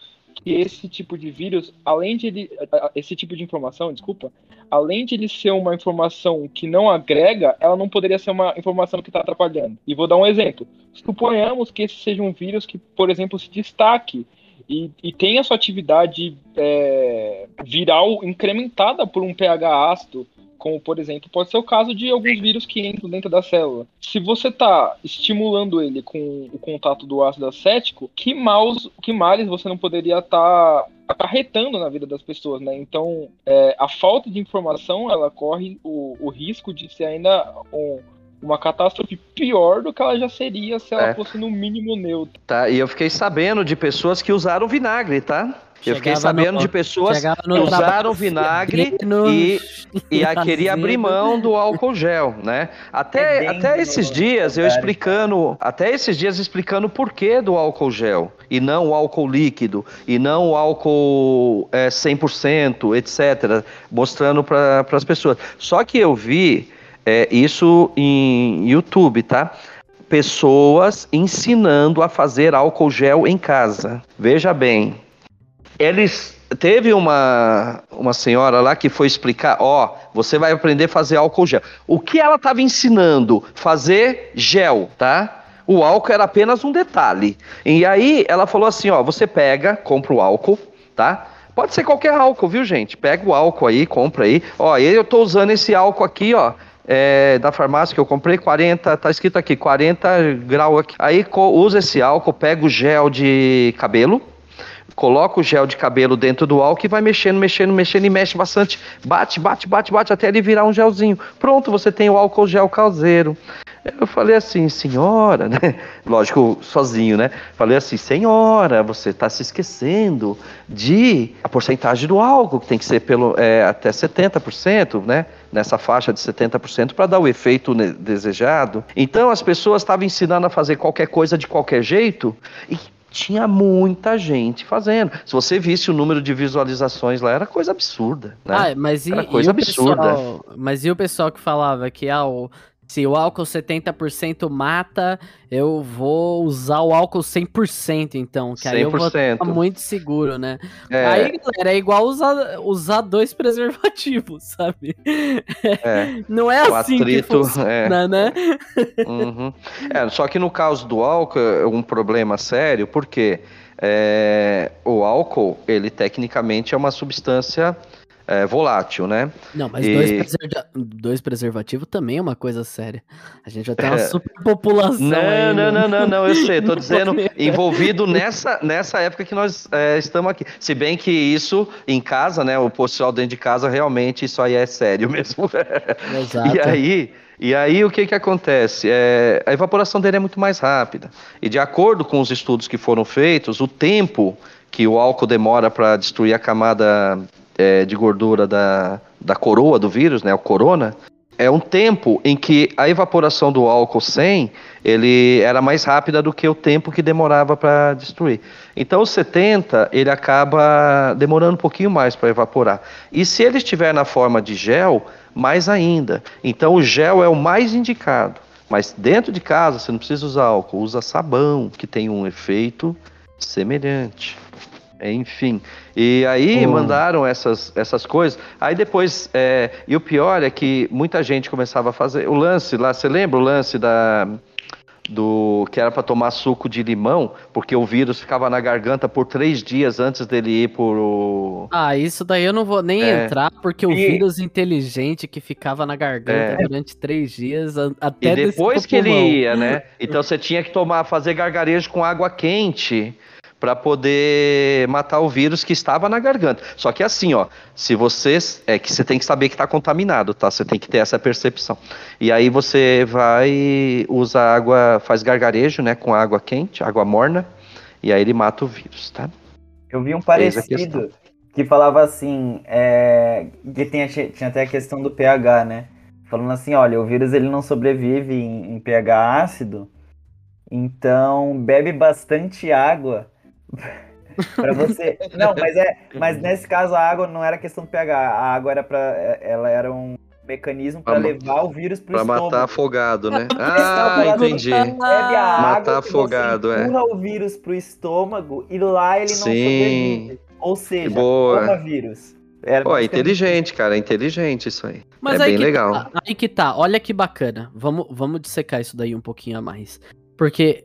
S5: que esse tipo de vírus, além de ele, esse tipo de informação, desculpa, além de ele ser uma informação que não agrega, ela não poderia ser uma informação que está atrapalhando. E vou dar um exemplo. Suponhamos que esse seja um vírus que, por exemplo, se destaque e, e tenha sua atividade é, viral incrementada por um pH ácido como por exemplo pode ser o caso de alguns vírus que entram dentro da célula. Se você está estimulando ele com o contato do ácido acético, que maus, que males você não poderia estar tá acarretando na vida das pessoas, né? Então, é, a falta de informação, ela corre o, o risco de ser ainda um, uma catástrofe pior do que ela já seria se ela é. fosse no mínimo neutra.
S3: Tá, e eu fiquei sabendo de pessoas que usaram vinagre, tá? Eu fiquei sabendo no, de pessoas que usaram vinagre e, e a queria abrir mão do álcool gel, né? Até, é até esses dias eu explicando, até esses dias explicando o porquê do álcool gel e não o álcool líquido e não o álcool é, 100%, etc, mostrando para as pessoas. Só que eu vi é, isso em YouTube, tá? Pessoas ensinando a fazer álcool gel em casa. Veja bem, eles teve uma, uma senhora lá que foi explicar, ó, você vai aprender a fazer álcool gel. O que ela estava ensinando? Fazer gel, tá? O álcool era apenas um detalhe. E aí ela falou assim, ó, você pega, compra o álcool, tá? Pode ser qualquer álcool, viu, gente? Pega o álcool aí, compra aí. Ó, eu tô usando esse álcool aqui, ó. É, da farmácia que eu comprei, 40, tá escrito aqui, 40 graus aqui. Aí usa esse álcool, pega o gel de cabelo, coloca o gel de cabelo dentro do álcool e vai mexendo, mexendo, mexendo e mexe bastante. Bate, bate, bate, bate até ele virar um gelzinho. Pronto, você tem o álcool gel caseiro. Eu falei assim, senhora, né? Lógico, sozinho, né? Falei assim, senhora, você está se esquecendo de a porcentagem do álcool, que tem que ser pelo, é, até 70%, né? Nessa faixa de 70% para dar o efeito desejado. Então as pessoas estavam ensinando a fazer qualquer coisa de qualquer jeito e tinha muita gente fazendo. Se você visse o número de visualizações lá, era coisa absurda. Né? Ah,
S1: mas e, era coisa e absurda. Pessoal, mas e o pessoal que falava que ah, o, se o álcool 70% mata, eu vou usar o álcool 100%, então. Que aí 100%. eu vou estar muito seguro, né? É. Aí, galera, é igual usar, usar dois preservativos, sabe? É. Não é o assim atrito, que funciona, é. né?
S3: Uhum. É, só que no caso do álcool é um problema sério, porque é, o álcool, ele tecnicamente é uma substância é, volátil, né?
S1: Não, mas e... dois, preserva... dois preservativos também é uma coisa séria. A gente já tem uma é... superpopulação.
S3: Não, aí, não, não, não, não, eu sei, tô dizendo envolvido nessa, nessa época que nós é, estamos aqui. Se bem que isso em casa, né? O pessoal dentro de casa, realmente isso aí é sério mesmo. Exato. E aí. E aí o que, que acontece? É, a evaporação dele é muito mais rápida. E de acordo com os estudos que foram feitos, o tempo que o álcool demora para destruir a camada é, de gordura da, da coroa do vírus, né, o corona, é um tempo em que a evaporação do álcool 100 ele era mais rápida do que o tempo que demorava para destruir. Então o 70 ele acaba demorando um pouquinho mais para evaporar. E se ele estiver na forma de gel, mais ainda. Então o gel é o mais indicado. Mas dentro de casa você não precisa usar álcool, usa sabão, que tem um efeito semelhante. Enfim. E aí mandaram essas, essas coisas. Aí depois. É, e o pior é que muita gente começava a fazer. O lance lá, você lembra o lance da. Do que era para tomar suco de limão, porque o vírus ficava na garganta por três dias antes dele ir por.
S1: Ah, isso daí eu não vou nem é. entrar, porque o vírus inteligente que ficava na garganta é. durante três dias até.
S3: E depois que ele ia, né? Então você tinha que tomar, fazer gargarejo com água quente para poder matar o vírus que estava na garganta. Só que assim, ó, se você é que você tem que saber que está contaminado, tá? Você tem que ter essa percepção. E aí você vai usa água, faz gargarejo, né, com água quente, água morna, e aí ele mata o vírus, tá?
S2: Eu vi um parecido que falava assim, é, que tinha, tinha até a questão do pH, né? Falando assim, olha, o vírus ele não sobrevive em, em pH ácido, então bebe bastante água para você. Não, mas é, mas nesse caso a água não era questão do pH, a água era para ela era um mecanismo para levar o vírus para
S3: estômago. Para matar afogado, né? ah, entendi. matar afogado,
S2: é.
S3: empurra
S2: o vírus para o estômago e lá ele não Sim. sobrevive. Ou seja,
S3: Boa.
S2: vírus.
S3: Era Pô, é inteligente, cara, é inteligente isso aí. Mas é
S1: aí
S3: bem legal.
S1: Tá, aí que tá, olha que bacana. Vamos, vamos dissecar isso daí um pouquinho a mais. Porque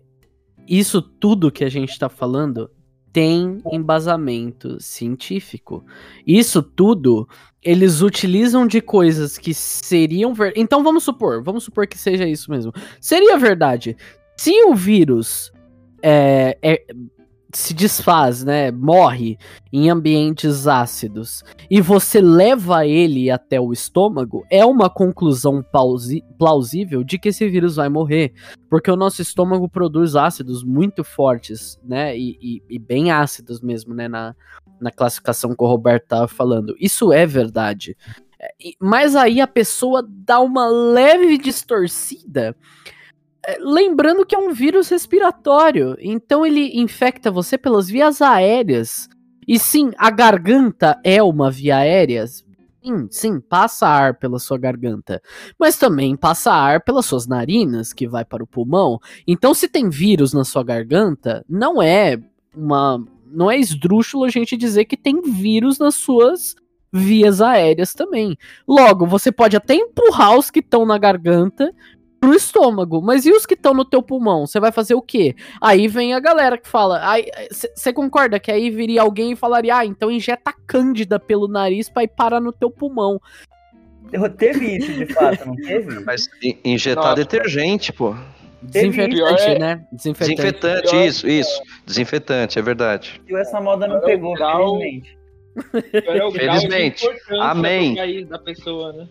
S1: isso tudo que a gente tá falando tem embasamento científico. Isso tudo eles utilizam de coisas que seriam ver... Então vamos supor, vamos supor que seja isso mesmo. Seria verdade. Se o vírus é, é, se desfaz, né, morre em ambientes ácidos. E você leva ele até o estômago, é uma conclusão plausível de que esse vírus vai morrer, porque o nosso estômago produz ácidos muito fortes, né, e, e, e bem ácidos mesmo, né, na, na classificação que o Roberto estava falando. Isso é verdade. É, mas aí a pessoa dá uma leve distorcida lembrando que é um vírus respiratório, então ele infecta você pelas vias aéreas. E sim, a garganta é uma via aérea. Sim, sim, passa ar pela sua garganta. Mas também passa ar pelas suas narinas, que vai para o pulmão. Então, se tem vírus na sua garganta, não é uma. Não é esdrúxulo a gente dizer que tem vírus nas suas vias aéreas também. Logo, você pode até empurrar os que estão na garganta pro estômago. Mas e os que estão no teu pulmão? Você vai fazer o quê? Aí vem a galera que fala. Você concorda que aí viria alguém e falaria: Ah, então injeta cândida pelo nariz pra ir parar no teu pulmão.
S2: Teve isso, de fato, não teve?
S3: Mas injetar Nossa. detergente, pô.
S1: Desinfetante, é... né?
S3: Desinfetante, Desinfetante isso, isso. Desinfetante, é verdade.
S2: E essa moda não pegou, grau... felizmente.
S3: Felizmente. Amém.
S5: Da pessoa, né?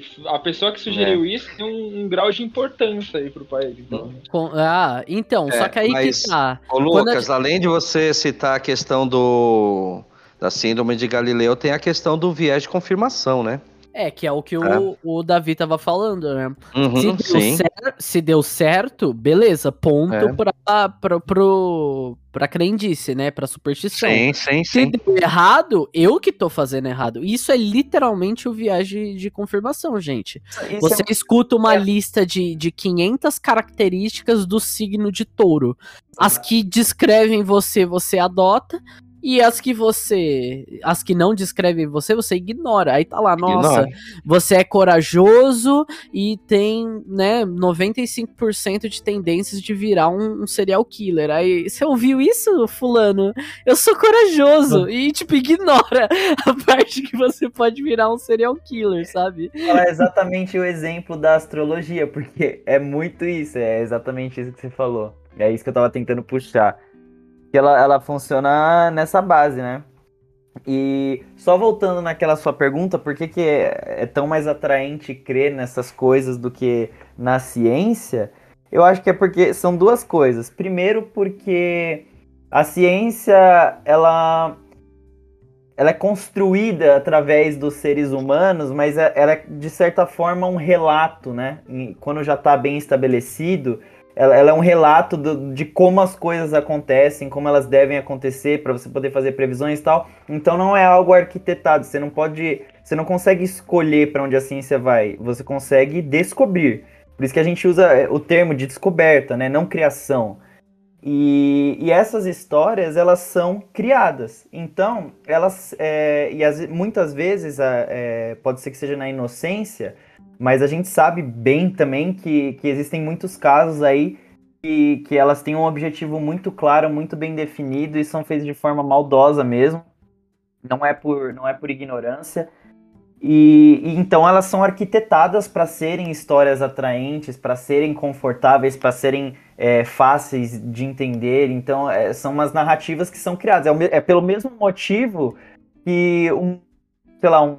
S5: Que a pessoa que sugeriu é. isso tem um, um, grau de importância aí pro país. Então.
S1: Com, ah, então, é, só que aí mas, que tá.
S3: Ô, Lucas, a... além de você citar a questão do da síndrome de Galileu, tem a questão do viés de confirmação, né?
S1: É, que é o que é. O, o Davi tava falando, né? Uhum, se, deu cer- se, deu certo, beleza, ponto é. pra, pra, pro, pra crendice, né? Pra superstição.
S3: Sim, sim,
S1: se sim. deu errado, eu que tô fazendo errado. Isso é literalmente o viagem de confirmação, gente. Isso Você é... escuta uma é. lista de, de 500 características do signo de touro. As que descrevem você, você adota. E as que você. As que não descrevem você, você ignora. Aí tá lá, nossa, ignora. você é corajoso e tem, né, 95% de tendências de virar um, um, serial killer. Aí você ouviu isso, Fulano? Eu sou corajoso. E, tipo, ignora a parte que você pode virar um serial killer, sabe?
S2: É exatamente o exemplo da astrologia, porque é muito isso, é exatamente isso que você falou. É isso que eu tava tentando puxar que ela, ela funciona nessa base, né? E só voltando naquela sua pergunta, por que, que é, é, tão mais atraente crer nessas coisas do que na ciência? Eu acho que é porque são duas coisas. Primeiro, porque a ciência ela, ela é construída através dos seres humanos, mas é, ela é de certa forma um relato, né? Quando já está bem estabelecido, ela, ela é um relato do, de como as coisas acontecem, como elas devem acontecer, para você poder fazer previsões e tal. Então não é algo arquitetado, você não pode. Você não consegue escolher para onde a ciência vai, você consegue descobrir. Por isso que a gente usa é, o termo de descoberta, né? Não criação. E, e essas histórias, elas são criadas. Então, elas. É, e as, muitas vezes, é, pode ser que seja na inocência, mas a gente sabe bem também que, que existem muitos casos aí que, que elas têm um objetivo muito claro, muito bem definido e são feitas de forma maldosa mesmo. Não é por, não é por ignorância. E, e então elas são arquitetadas para serem histórias atraentes, para serem confortáveis, para serem é, fáceis de entender. Então é, são umas narrativas que são criadas. É, o, é pelo mesmo motivo que um, sei lá, um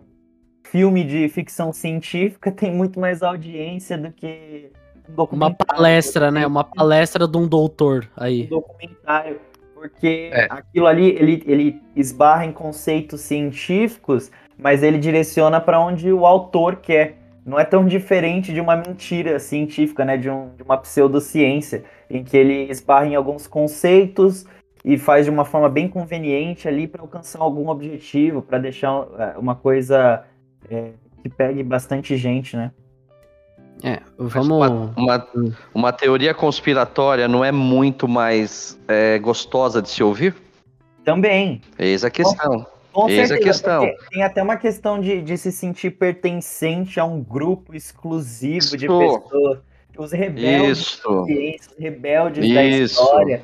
S2: filme de ficção científica tem muito mais audiência do que
S1: um documentário. Uma palestra, né? Uma palestra de um doutor aí.
S2: Um documentário. Porque é. aquilo ali, ele, ele esbarra em conceitos científicos, mas ele direciona para onde o autor quer. Não é tão diferente de uma mentira científica, né? De, um, de uma pseudociência, em que ele esbarra em alguns conceitos e faz de uma forma bem conveniente ali para alcançar algum objetivo, para deixar é, uma coisa é, que pegue bastante gente, né?
S1: É, vamos.
S3: Uma, uma, uma, teoria conspiratória não é muito mais é, gostosa de se ouvir?
S2: Também.
S3: Eis a questão.
S2: Com Eis certeza, a questão. Tem até uma questão de, de se sentir pertencente a um grupo exclusivo Isso. de pessoas. Os rebeldes,
S3: Isso.
S2: os rebeldes isso. da história.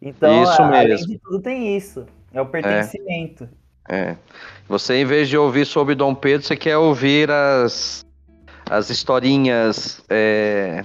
S2: Então, isso além mesmo. de tudo, tem isso. É o pertencimento.
S3: É. é. Você, em vez de ouvir sobre Dom Pedro, você quer ouvir as, as historinhas é,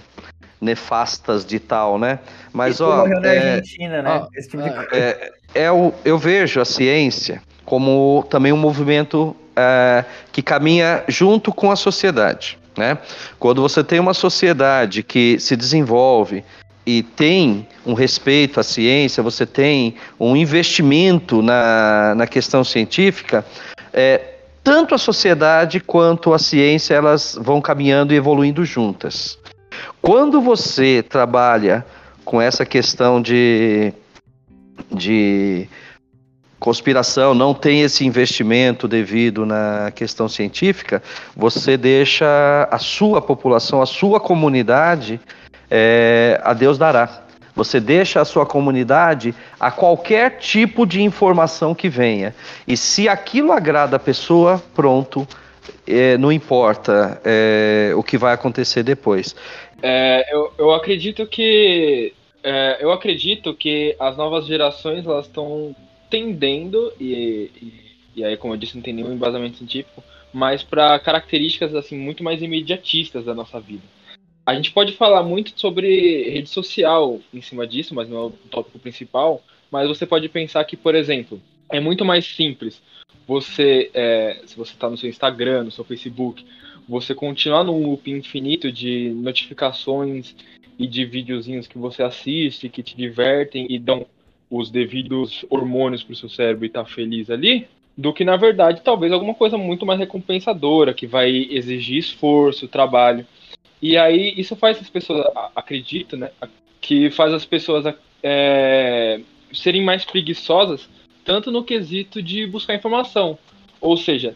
S3: nefastas de tal, né? Mas, ó.
S2: Na é, Argentina, né? Ó, Esse tipo de
S3: coisa. É, é o, eu vejo a ciência como também um movimento é, que caminha junto com a sociedade. Né? Quando você tem uma sociedade que se desenvolve e tem um respeito à ciência, você tem um investimento na, na questão científica, é, tanto a sociedade quanto a ciência elas vão caminhando e evoluindo juntas. Quando você trabalha com essa questão de, de conspiração, não tem esse investimento devido na questão científica, você deixa a sua população, a sua comunidade, é, a Deus dará. Você deixa a sua comunidade a qualquer tipo de informação que venha. E se aquilo agrada a pessoa, pronto, é, não importa é, o que vai acontecer depois.
S5: É, eu, eu acredito que é, eu acredito que as novas gerações elas estão tendendo, e, e, e, aí, como eu disse, não tem nenhum embasamento científico, mas para características assim muito mais imediatistas da nossa vida. A gente pode falar muito sobre rede social em cima disso, mas não é o tópico principal. Mas você pode pensar que, por exemplo, é muito mais simples você, é, se você está no seu Instagram, no seu Facebook, você continuar num loop infinito de notificações e de videozinhos que você assiste, que te divertem e dão os devidos hormônios para o seu cérebro e tá feliz ali, do que na verdade talvez alguma coisa muito mais recompensadora, que vai exigir esforço, trabalho. E aí isso faz as pessoas, acredito, né, que faz as pessoas é, serem mais preguiçosas, tanto no quesito de buscar informação. Ou seja,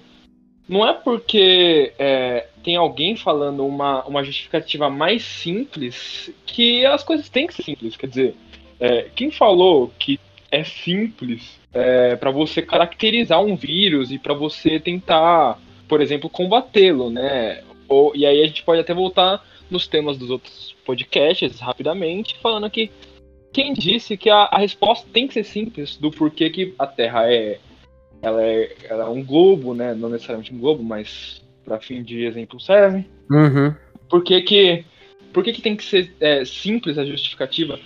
S5: não é porque é, tem alguém falando uma, uma justificativa mais simples que as coisas têm que ser simples. Quer dizer, é, quem falou que é simples é, para você caracterizar um vírus e para você tentar, por exemplo, combatê-lo, né? Ou, e aí a gente pode até voltar nos temas dos outros podcasts rapidamente, falando que quem disse que a, a resposta tem que ser simples do porquê que a Terra é ela é, ela é um globo, né? Não necessariamente um globo, mas para fim de exemplo serve.
S1: Uhum.
S5: Por que que, por que, que tem que ser é, simples a justificativa?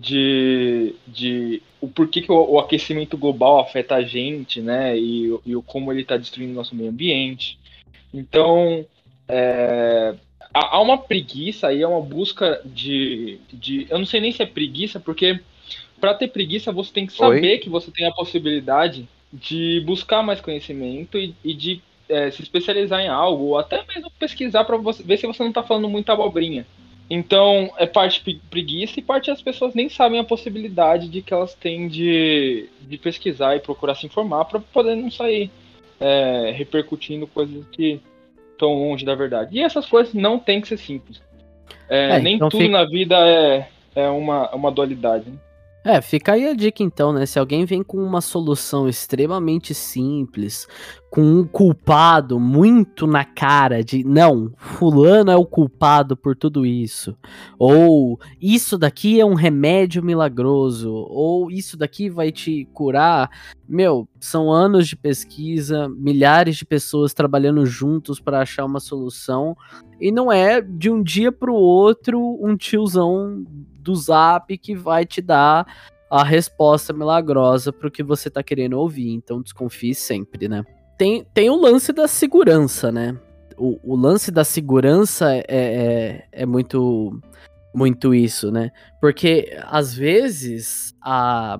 S5: de, de o porquê que o, o, aquecimento global afeta a gente, né? E, e o como ele está destruindo o nosso meio ambiente. Então, é, há, uma preguiça aí, é uma busca de, de. Eu não sei nem se é preguiça, porque para ter preguiça você tem que saber Oi? que você tem a possibilidade de buscar mais conhecimento e, e de é, se especializar em algo, ou até mesmo pesquisar para ver se você não está falando muita abobrinha. Então, é parte preguiça e parte as pessoas nem sabem a possibilidade de que elas têm de, de pesquisar e procurar se informar para poder não sair é, repercutindo coisas que estão longe da verdade. E essas coisas não tem que ser simples. É, é, nem então tudo fica... na vida é, é uma, uma dualidade. Né?
S1: É, fica aí a dica então, né? Se alguém vem com uma solução extremamente simples, com um culpado muito na cara de não, fulano é o culpado por tudo isso, ou isso daqui é um remédio milagroso, ou isso daqui vai te curar. Meu, são anos de pesquisa, milhares de pessoas trabalhando juntos para achar uma solução, e não é de um dia para o outro um tiozão do Zap que vai te dar a resposta milagrosa para o que você está querendo ouvir. Então desconfie sempre, né? Tem, tem o lance da segurança, né? O, o lance da segurança é, é, é muito muito isso, né? Porque às vezes a,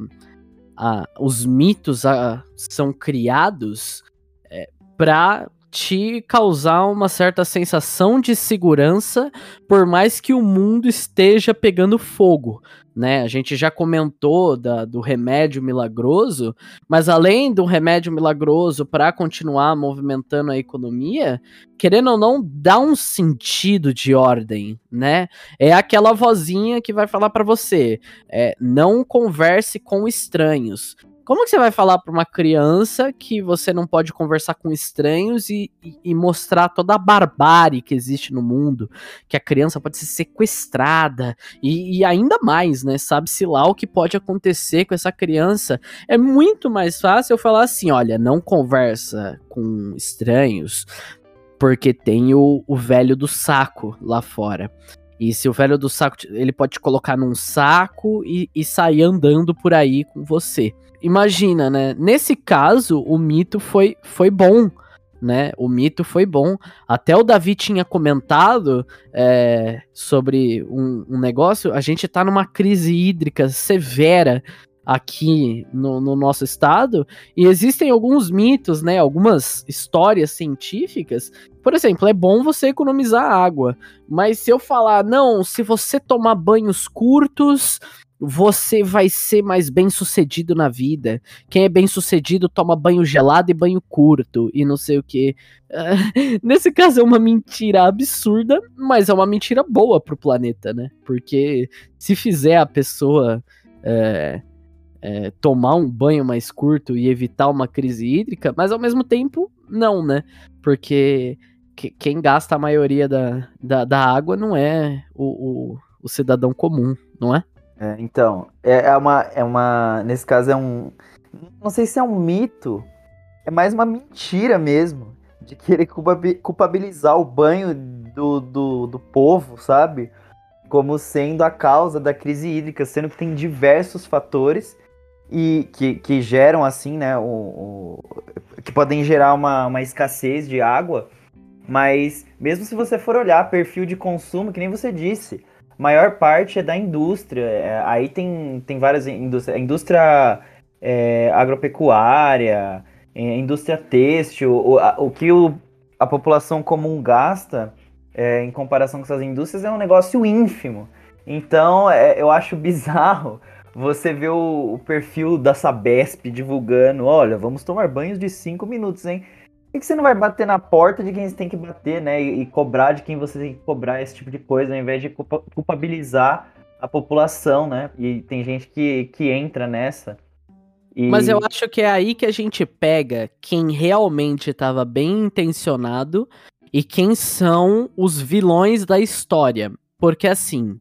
S1: a, os mitos a, são criados é, para te causar uma certa sensação de segurança, por mais que o mundo esteja pegando fogo. Né? A gente já comentou da, do remédio milagroso, mas além do remédio milagroso para continuar movimentando a economia, querendo ou não, dá um sentido de ordem, né? É aquela vozinha que vai falar para você: é, não converse com estranhos. Como que você vai falar para uma criança que você não pode conversar com estranhos e, e, e, mostrar toda a barbárie que existe no mundo? Que a criança pode ser sequestrada e, e ainda mais, né? Sabe-se lá o que pode acontecer com essa criança. É muito mais fácil eu falar assim: olha, não conversa com estranhos, porque tem o, o velho do saco lá fora. E se o velho do saco, ele pode te colocar num saco e, e sair andando por aí com você imagina, né? Nesse caso, o mito foi, foi bom, né? O mito foi bom. Até o Davi tinha comentado é, sobre um, um, negócio. A gente tá numa crise hídrica severa aqui no, no, nosso estado e existem alguns mitos, né? Algumas histórias científicas. Por exemplo, é bom você economizar água, mas se eu falar não, se você tomar banhos curtos você vai ser mais bem sucedido na vida. Quem é bem sucedido toma banho gelado e banho curto e não sei o que. Nesse caso é uma mentira absurda, mas é uma mentira boa pro planeta, né? Porque se fizer a pessoa é, é, tomar um banho mais curto e evitar uma crise hídrica, mas ao mesmo tempo, não, né? Porque quem gasta a maioria da, da, da água não é o, o, o cidadão comum, não é?
S2: É, então, é, é, uma, é uma. Nesse caso é um. Não sei se é um mito, é mais uma mentira mesmo. De querer culpabilizar o banho do, do, do povo, sabe? Como sendo a causa da crise hídrica, sendo que tem diversos fatores e que, que geram assim, né? O, o, que podem gerar uma, uma escassez de água. Mas mesmo se você for olhar perfil de consumo, que nem você disse, maior parte é da indústria. É, aí tem, tem várias indústrias. Indústria é, agropecuária, é, indústria têxtil, o, a, o que o, a população comum gasta é, em comparação com essas indústrias é um negócio ínfimo. Então é, eu acho bizarro você ver o, o, perfil da Sabesp divulgando: olha, vamos tomar banhos de 5 minutos, hein? Por que você não vai bater na porta de quem você tem que bater, né? E, e, cobrar de quem você tem que cobrar esse tipo de coisa, ao invés de culpabilizar a população, né? E tem gente que, que entra nessa.
S1: E... Mas eu acho que é aí que a gente pega quem realmente estava bem intencionado e quem são os vilões da história. Porque assim,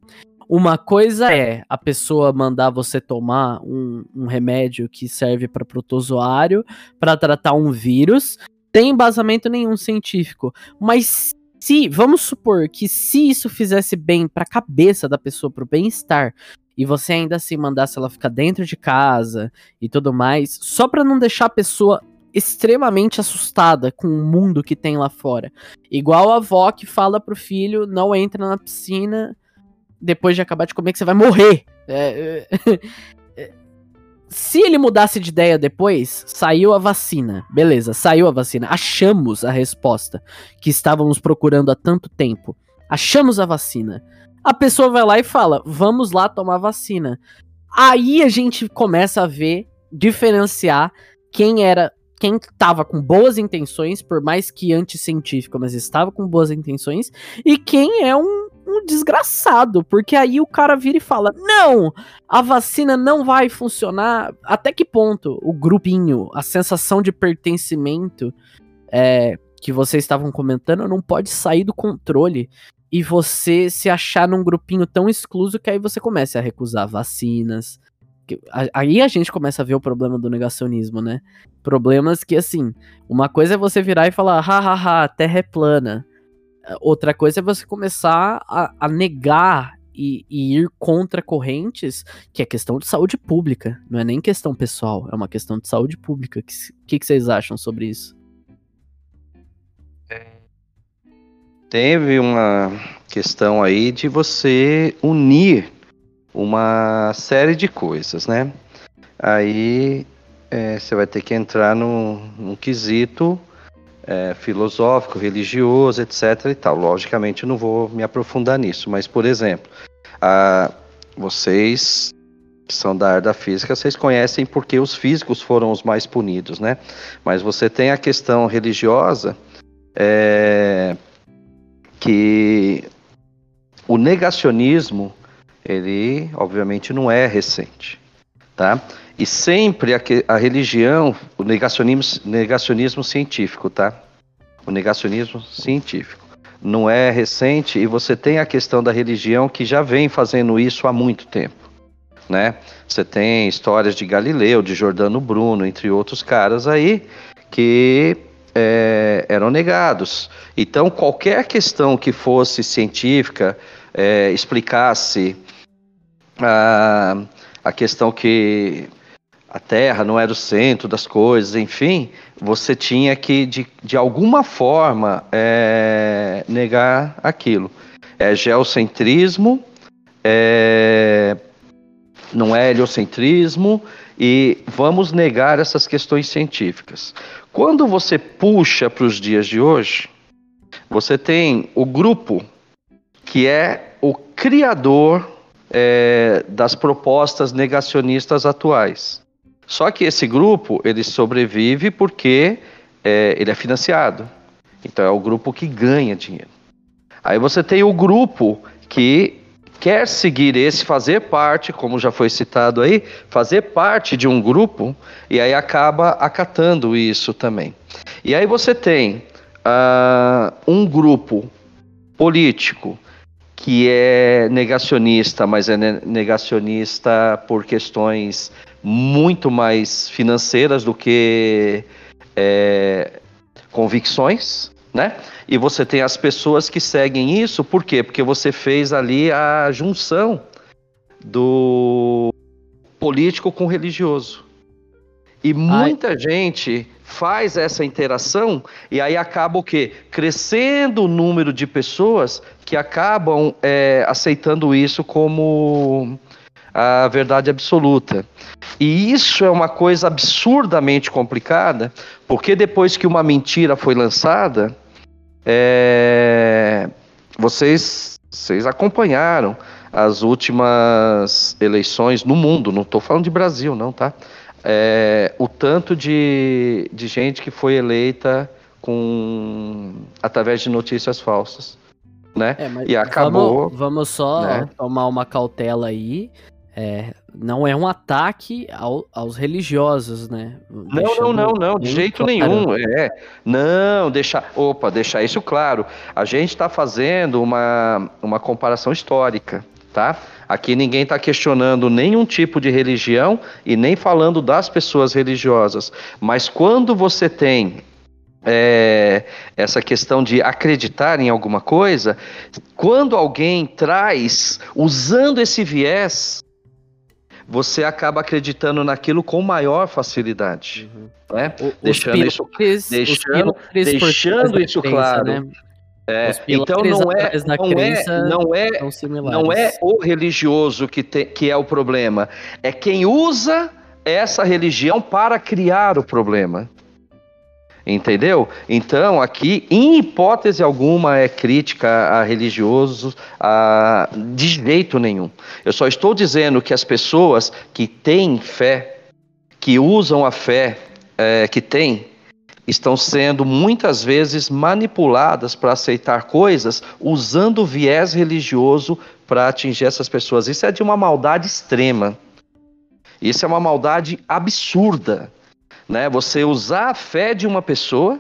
S1: uma coisa é a pessoa mandar você tomar um, um remédio que serve para protozoário para tratar um vírus, tem embasamento nenhum científico. Mas se, vamos supor que se isso fizesse bem para a cabeça da pessoa, para o bem-estar, e você ainda assim mandasse ela ficar dentro de casa e tudo mais, só para não deixar a pessoa extremamente assustada com o mundo que tem lá fora. Igual a avó que fala pro filho, não entra na piscina depois de acabar de comer que você vai morrer. É, é se ele mudasse de ideia depois, saiu a vacina. Beleza, saiu a vacina. Achamos a resposta que estávamos procurando há tanto tempo. Achamos a vacina. A pessoa vai lá e fala: "Vamos lá tomar vacina". Aí a gente começa a ver, diferenciar quem era quem estava com boas intenções, por mais que anticientífico, mas estava com boas intenções, e quem é um um desgraçado, porque aí o cara vira e fala: Não, a vacina não vai funcionar. Até que ponto o grupinho, a sensação de pertencimento é, que vocês estavam comentando, não pode sair do controle e você se achar num grupinho tão excluso que aí você começa a recusar vacinas. Aí a gente começa a ver o problema do negacionismo, né? Problemas que, assim, uma coisa é você virar e falar, hahaha, terra é plana. Outra coisa é você começar a, a negar e, e, ir contra correntes, que é questão de saúde pública, não é nem questão pessoal, é uma questão de saúde pública. O que, que, que, vocês acham sobre isso?
S3: Teve uma questão aí de você unir uma série de coisas, né? Aí é, você vai ter que entrar no, no quesito é, filosófico, religioso, etc. e tal. Logicamente, não vou me aprofundar nisso, mas, por exemplo, a, vocês que são da área da física, vocês conhecem porque os físicos foram os mais punidos, né? Mas você tem a questão religiosa, é, que o negacionismo, ele obviamente não é recente, tá? E sempre a, a religião, o negacionismo, negacionismo científico, tá? O negacionismo científico não é recente e você tem a questão da religião que já vem fazendo isso há muito tempo, né? Você tem histórias de Galileu, de Jordano Bruno, entre outros caras aí que é, eram negados. Então, qualquer questão que fosse científica, é, explicasse a, a questão que a Terra não era o centro das coisas, enfim, você tinha que, de, de alguma forma, é, negar aquilo. É geocentrismo, é, não é heliocentrismo, e vamos negar essas questões científicas. Quando você puxa para os dias de hoje, você tem o grupo que é o criador é, das propostas negacionistas atuais. Só que esse grupo ele sobrevive porque é, ele é financiado. Então é o grupo que ganha dinheiro. Aí você tem o grupo que quer seguir esse, fazer parte, como já foi citado aí, fazer parte de um grupo e aí acaba acatando isso também. E aí você tem uh, um grupo político que é negacionista, mas é negacionista por questões muito mais financeiras do que é, convicções, né? E você tem as pessoas que seguem isso, por quê? Porque você fez ali a junção do político com religioso. E muita Ai. gente faz essa interação e aí acaba o quê? Crescendo o número de pessoas que acabam é, aceitando isso como a verdade absoluta. E isso é uma coisa absurdamente complicada, porque depois que uma mentira foi lançada, é, vocês, vocês acompanharam as últimas eleições no mundo, não estou falando de Brasil, não, tá? É, o tanto de, de gente que foi eleita com através de notícias falsas, né? É,
S1: e acabou. Vamos, vamos só né? tomar uma cautela aí. É, não é um ataque ao, aos religiosos, né?
S3: Não, não, não, não, de jeito nenhum. É, não, deixar, opa, deixar isso claro. A gente está fazendo uma, uma comparação histórica, tá? Aqui ninguém está questionando nenhum tipo de religião e nem falando das pessoas religiosas. Mas quando você tem é, essa questão de acreditar em alguma coisa, quando alguém traz, usando esse viés, você acaba acreditando naquilo com maior facilidade. Uhum. Né? O, deixando isso, deixando, deixando isso claro. Né? É, então não é, não é, não é, não é o religioso que, te, que é o problema, é quem usa essa religião para criar o problema. Entendeu? Então, aqui, em hipótese alguma, é crítica a religiosos a... de jeito nenhum. Eu só estou dizendo que as pessoas que têm fé, que usam a fé é, que têm, estão sendo muitas vezes manipuladas para aceitar coisas usando viés religioso para atingir essas pessoas. Isso é de uma maldade extrema. Isso é uma maldade absurda né? Você usar a fé de uma pessoa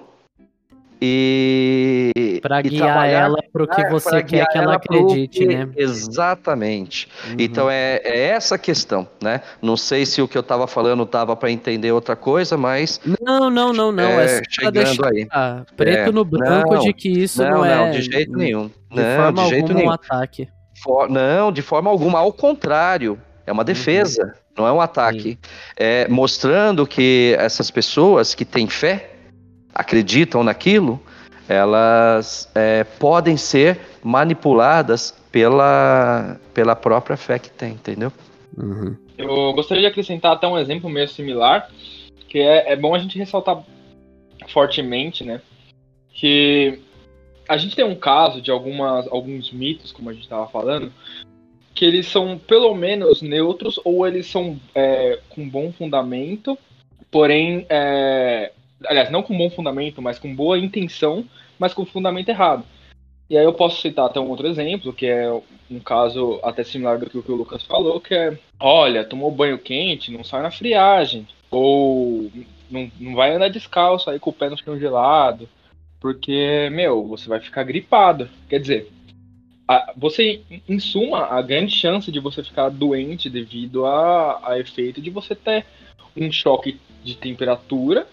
S3: e
S1: para guiar ela para o que você quer que ela acredite, que... né?
S3: Exatamente. Uhum. Então é, é, essa questão, né? Não sei se o que eu estava falando tava para entender outra coisa, mas
S1: não, não, não, não. É, é chegando aí. preto é. no branco não, de que isso não, não é.
S3: Não, de jeito nenhum.
S1: De não, forma de jeito nenhum. um ataque.
S3: For... Não, de forma alguma. Ao contrário, é uma uhum. defesa. Uhum não é um ataque. É, mostrando que essas pessoas que têm fé, acreditam naquilo, elas é, podem ser manipuladas pela, pela própria fé que tem, entendeu?
S5: Uhum. Eu gostaria de acrescentar até um exemplo meio similar, que é, é bom a gente ressaltar fortemente, né? que a gente tem um caso de algumas, alguns mitos, como a gente estava falando, que eles são pelo menos neutros ou eles são é, com bom fundamento, porém, é, aliás, não com bom fundamento, mas com boa intenção, mas com fundamento errado. E aí eu posso citar até um outro exemplo, que é um caso até similar do que o, Lucas falou, que é, olha, tomou banho quente, não sai na friagem, ou não, não vai andar descalço aí com o pé no chão gelado, porque, meu, você vai ficar gripado. Quer dizer, a, você, em suma, a grande chance de você ficar doente devido a, a efeito de você ter um choque de temperatura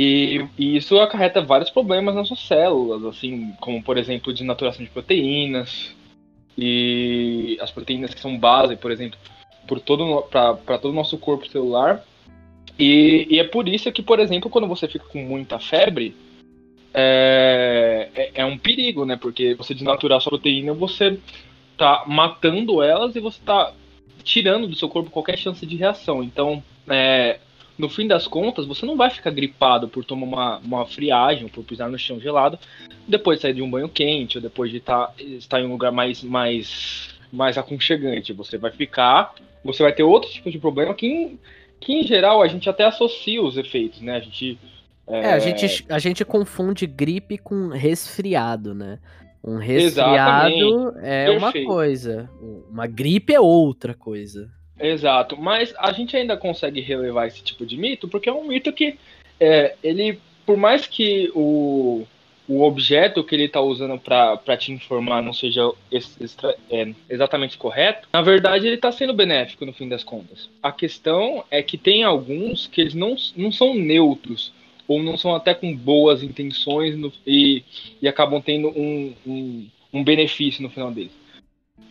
S5: e, e, isso acarreta vários problemas nas suas células, assim, como por exemplo desnaturação de proteínas e as proteínas que são base, por exemplo, para todo o nosso corpo celular. E, e, é por isso que, por exemplo, quando você fica com muita febre, é, é, é, um perigo, né? Porque você desnaturar a sua proteína, você tá matando elas e você tá tirando do seu corpo qualquer chance de reação. Então, é, no fim das contas, você não vai ficar gripado por tomar uma, uma friagem, por pisar no chão gelado, depois de sair de um banho quente, ou depois de tá, estar em um lugar mais, mais, mais aconchegante. Você vai ficar, você vai ter outro tipo de problema que, que em geral a gente até associa os efeitos, né? A gente
S1: é, é, a, gente, a gente confunde gripe com resfriado, né? Um resfriado Exatamente. é Perfeito. uma coisa, uma gripe é outra coisa.
S5: Exato, mas a gente ainda consegue relevar esse tipo de mito porque é um mito que é, ele, por mais que o, o objeto que ele está usando para te informar não seja extra, é, exatamente correto, na verdade ele está sendo benéfico no fim das contas. A questão é que tem alguns que eles não, não são neutros ou não são até com boas intenções no, e, e acabam tendo um, um, um benefício no final deles.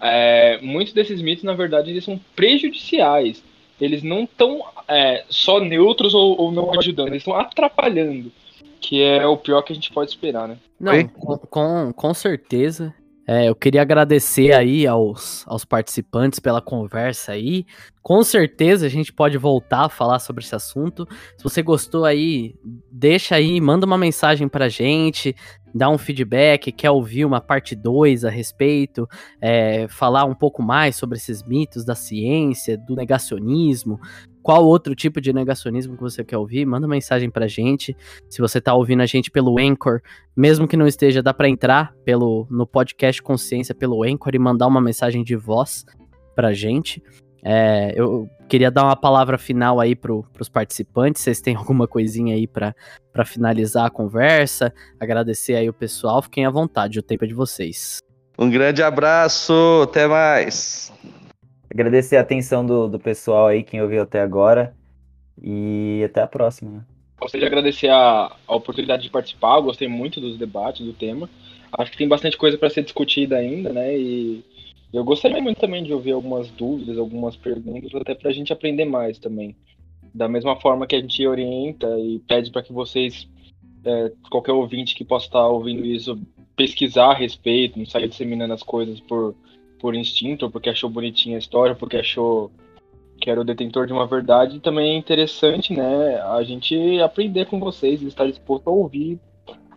S5: É, muitos desses mitos, na verdade, eles são prejudiciais. Eles não estão é, só neutros ou, ou, não ajudando, eles estão atrapalhando. Que é o pior que a gente pode esperar, né?
S1: Não, com, com, com certeza. É, eu queria agradecer aí aos, aos participantes pela conversa aí. Com certeza a gente pode voltar a falar sobre esse assunto. Se você gostou aí, deixa aí, manda uma mensagem pra gente, dá um feedback, quer ouvir uma parte 2 a respeito, é, falar um pouco mais sobre esses mitos da ciência, do negacionismo, qual outro tipo de negacionismo que você quer ouvir, manda mensagem pra gente. Se você tá ouvindo a gente pelo Anchor, mesmo que não esteja, dá para entrar pelo no podcast Consciência pelo Anchor e mandar uma mensagem de voz pra gente. É, eu queria dar uma palavra final aí para os participantes. Vocês têm alguma coisinha aí para finalizar a conversa? Agradecer aí o pessoal. Fiquem à vontade, o tempo é de vocês.
S3: Um grande abraço, até mais.
S2: Agradecer a atenção do, do pessoal aí, quem ouviu até agora. E até a próxima.
S5: Gostaria de agradecer a, a oportunidade de participar. Eu gostei muito dos debates, do tema. Acho que tem bastante coisa para ser discutida ainda, né? E eu gostaria muito também de ouvir algumas dúvidas, algumas perguntas, até para a gente aprender mais também. Da mesma forma que a gente orienta e pede para que vocês, é, qualquer ouvinte que possa estar ouvindo isso, pesquisar a respeito, não sair disseminando as coisas por por instinto, ou porque achou bonitinha a história, porque achou que era o detentor de uma verdade, também é interessante, né, a gente aprender com vocês e estar disposto a ouvir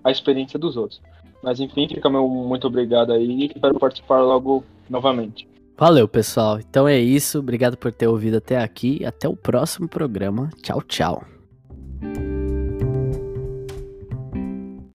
S5: a experiência dos outros. Mas enfim, fica meu muito obrigado aí e espero participar logo novamente.
S1: Valeu, pessoal. Então é isso. Obrigado por ter ouvido até aqui. Até o próximo programa. Tchau, tchau.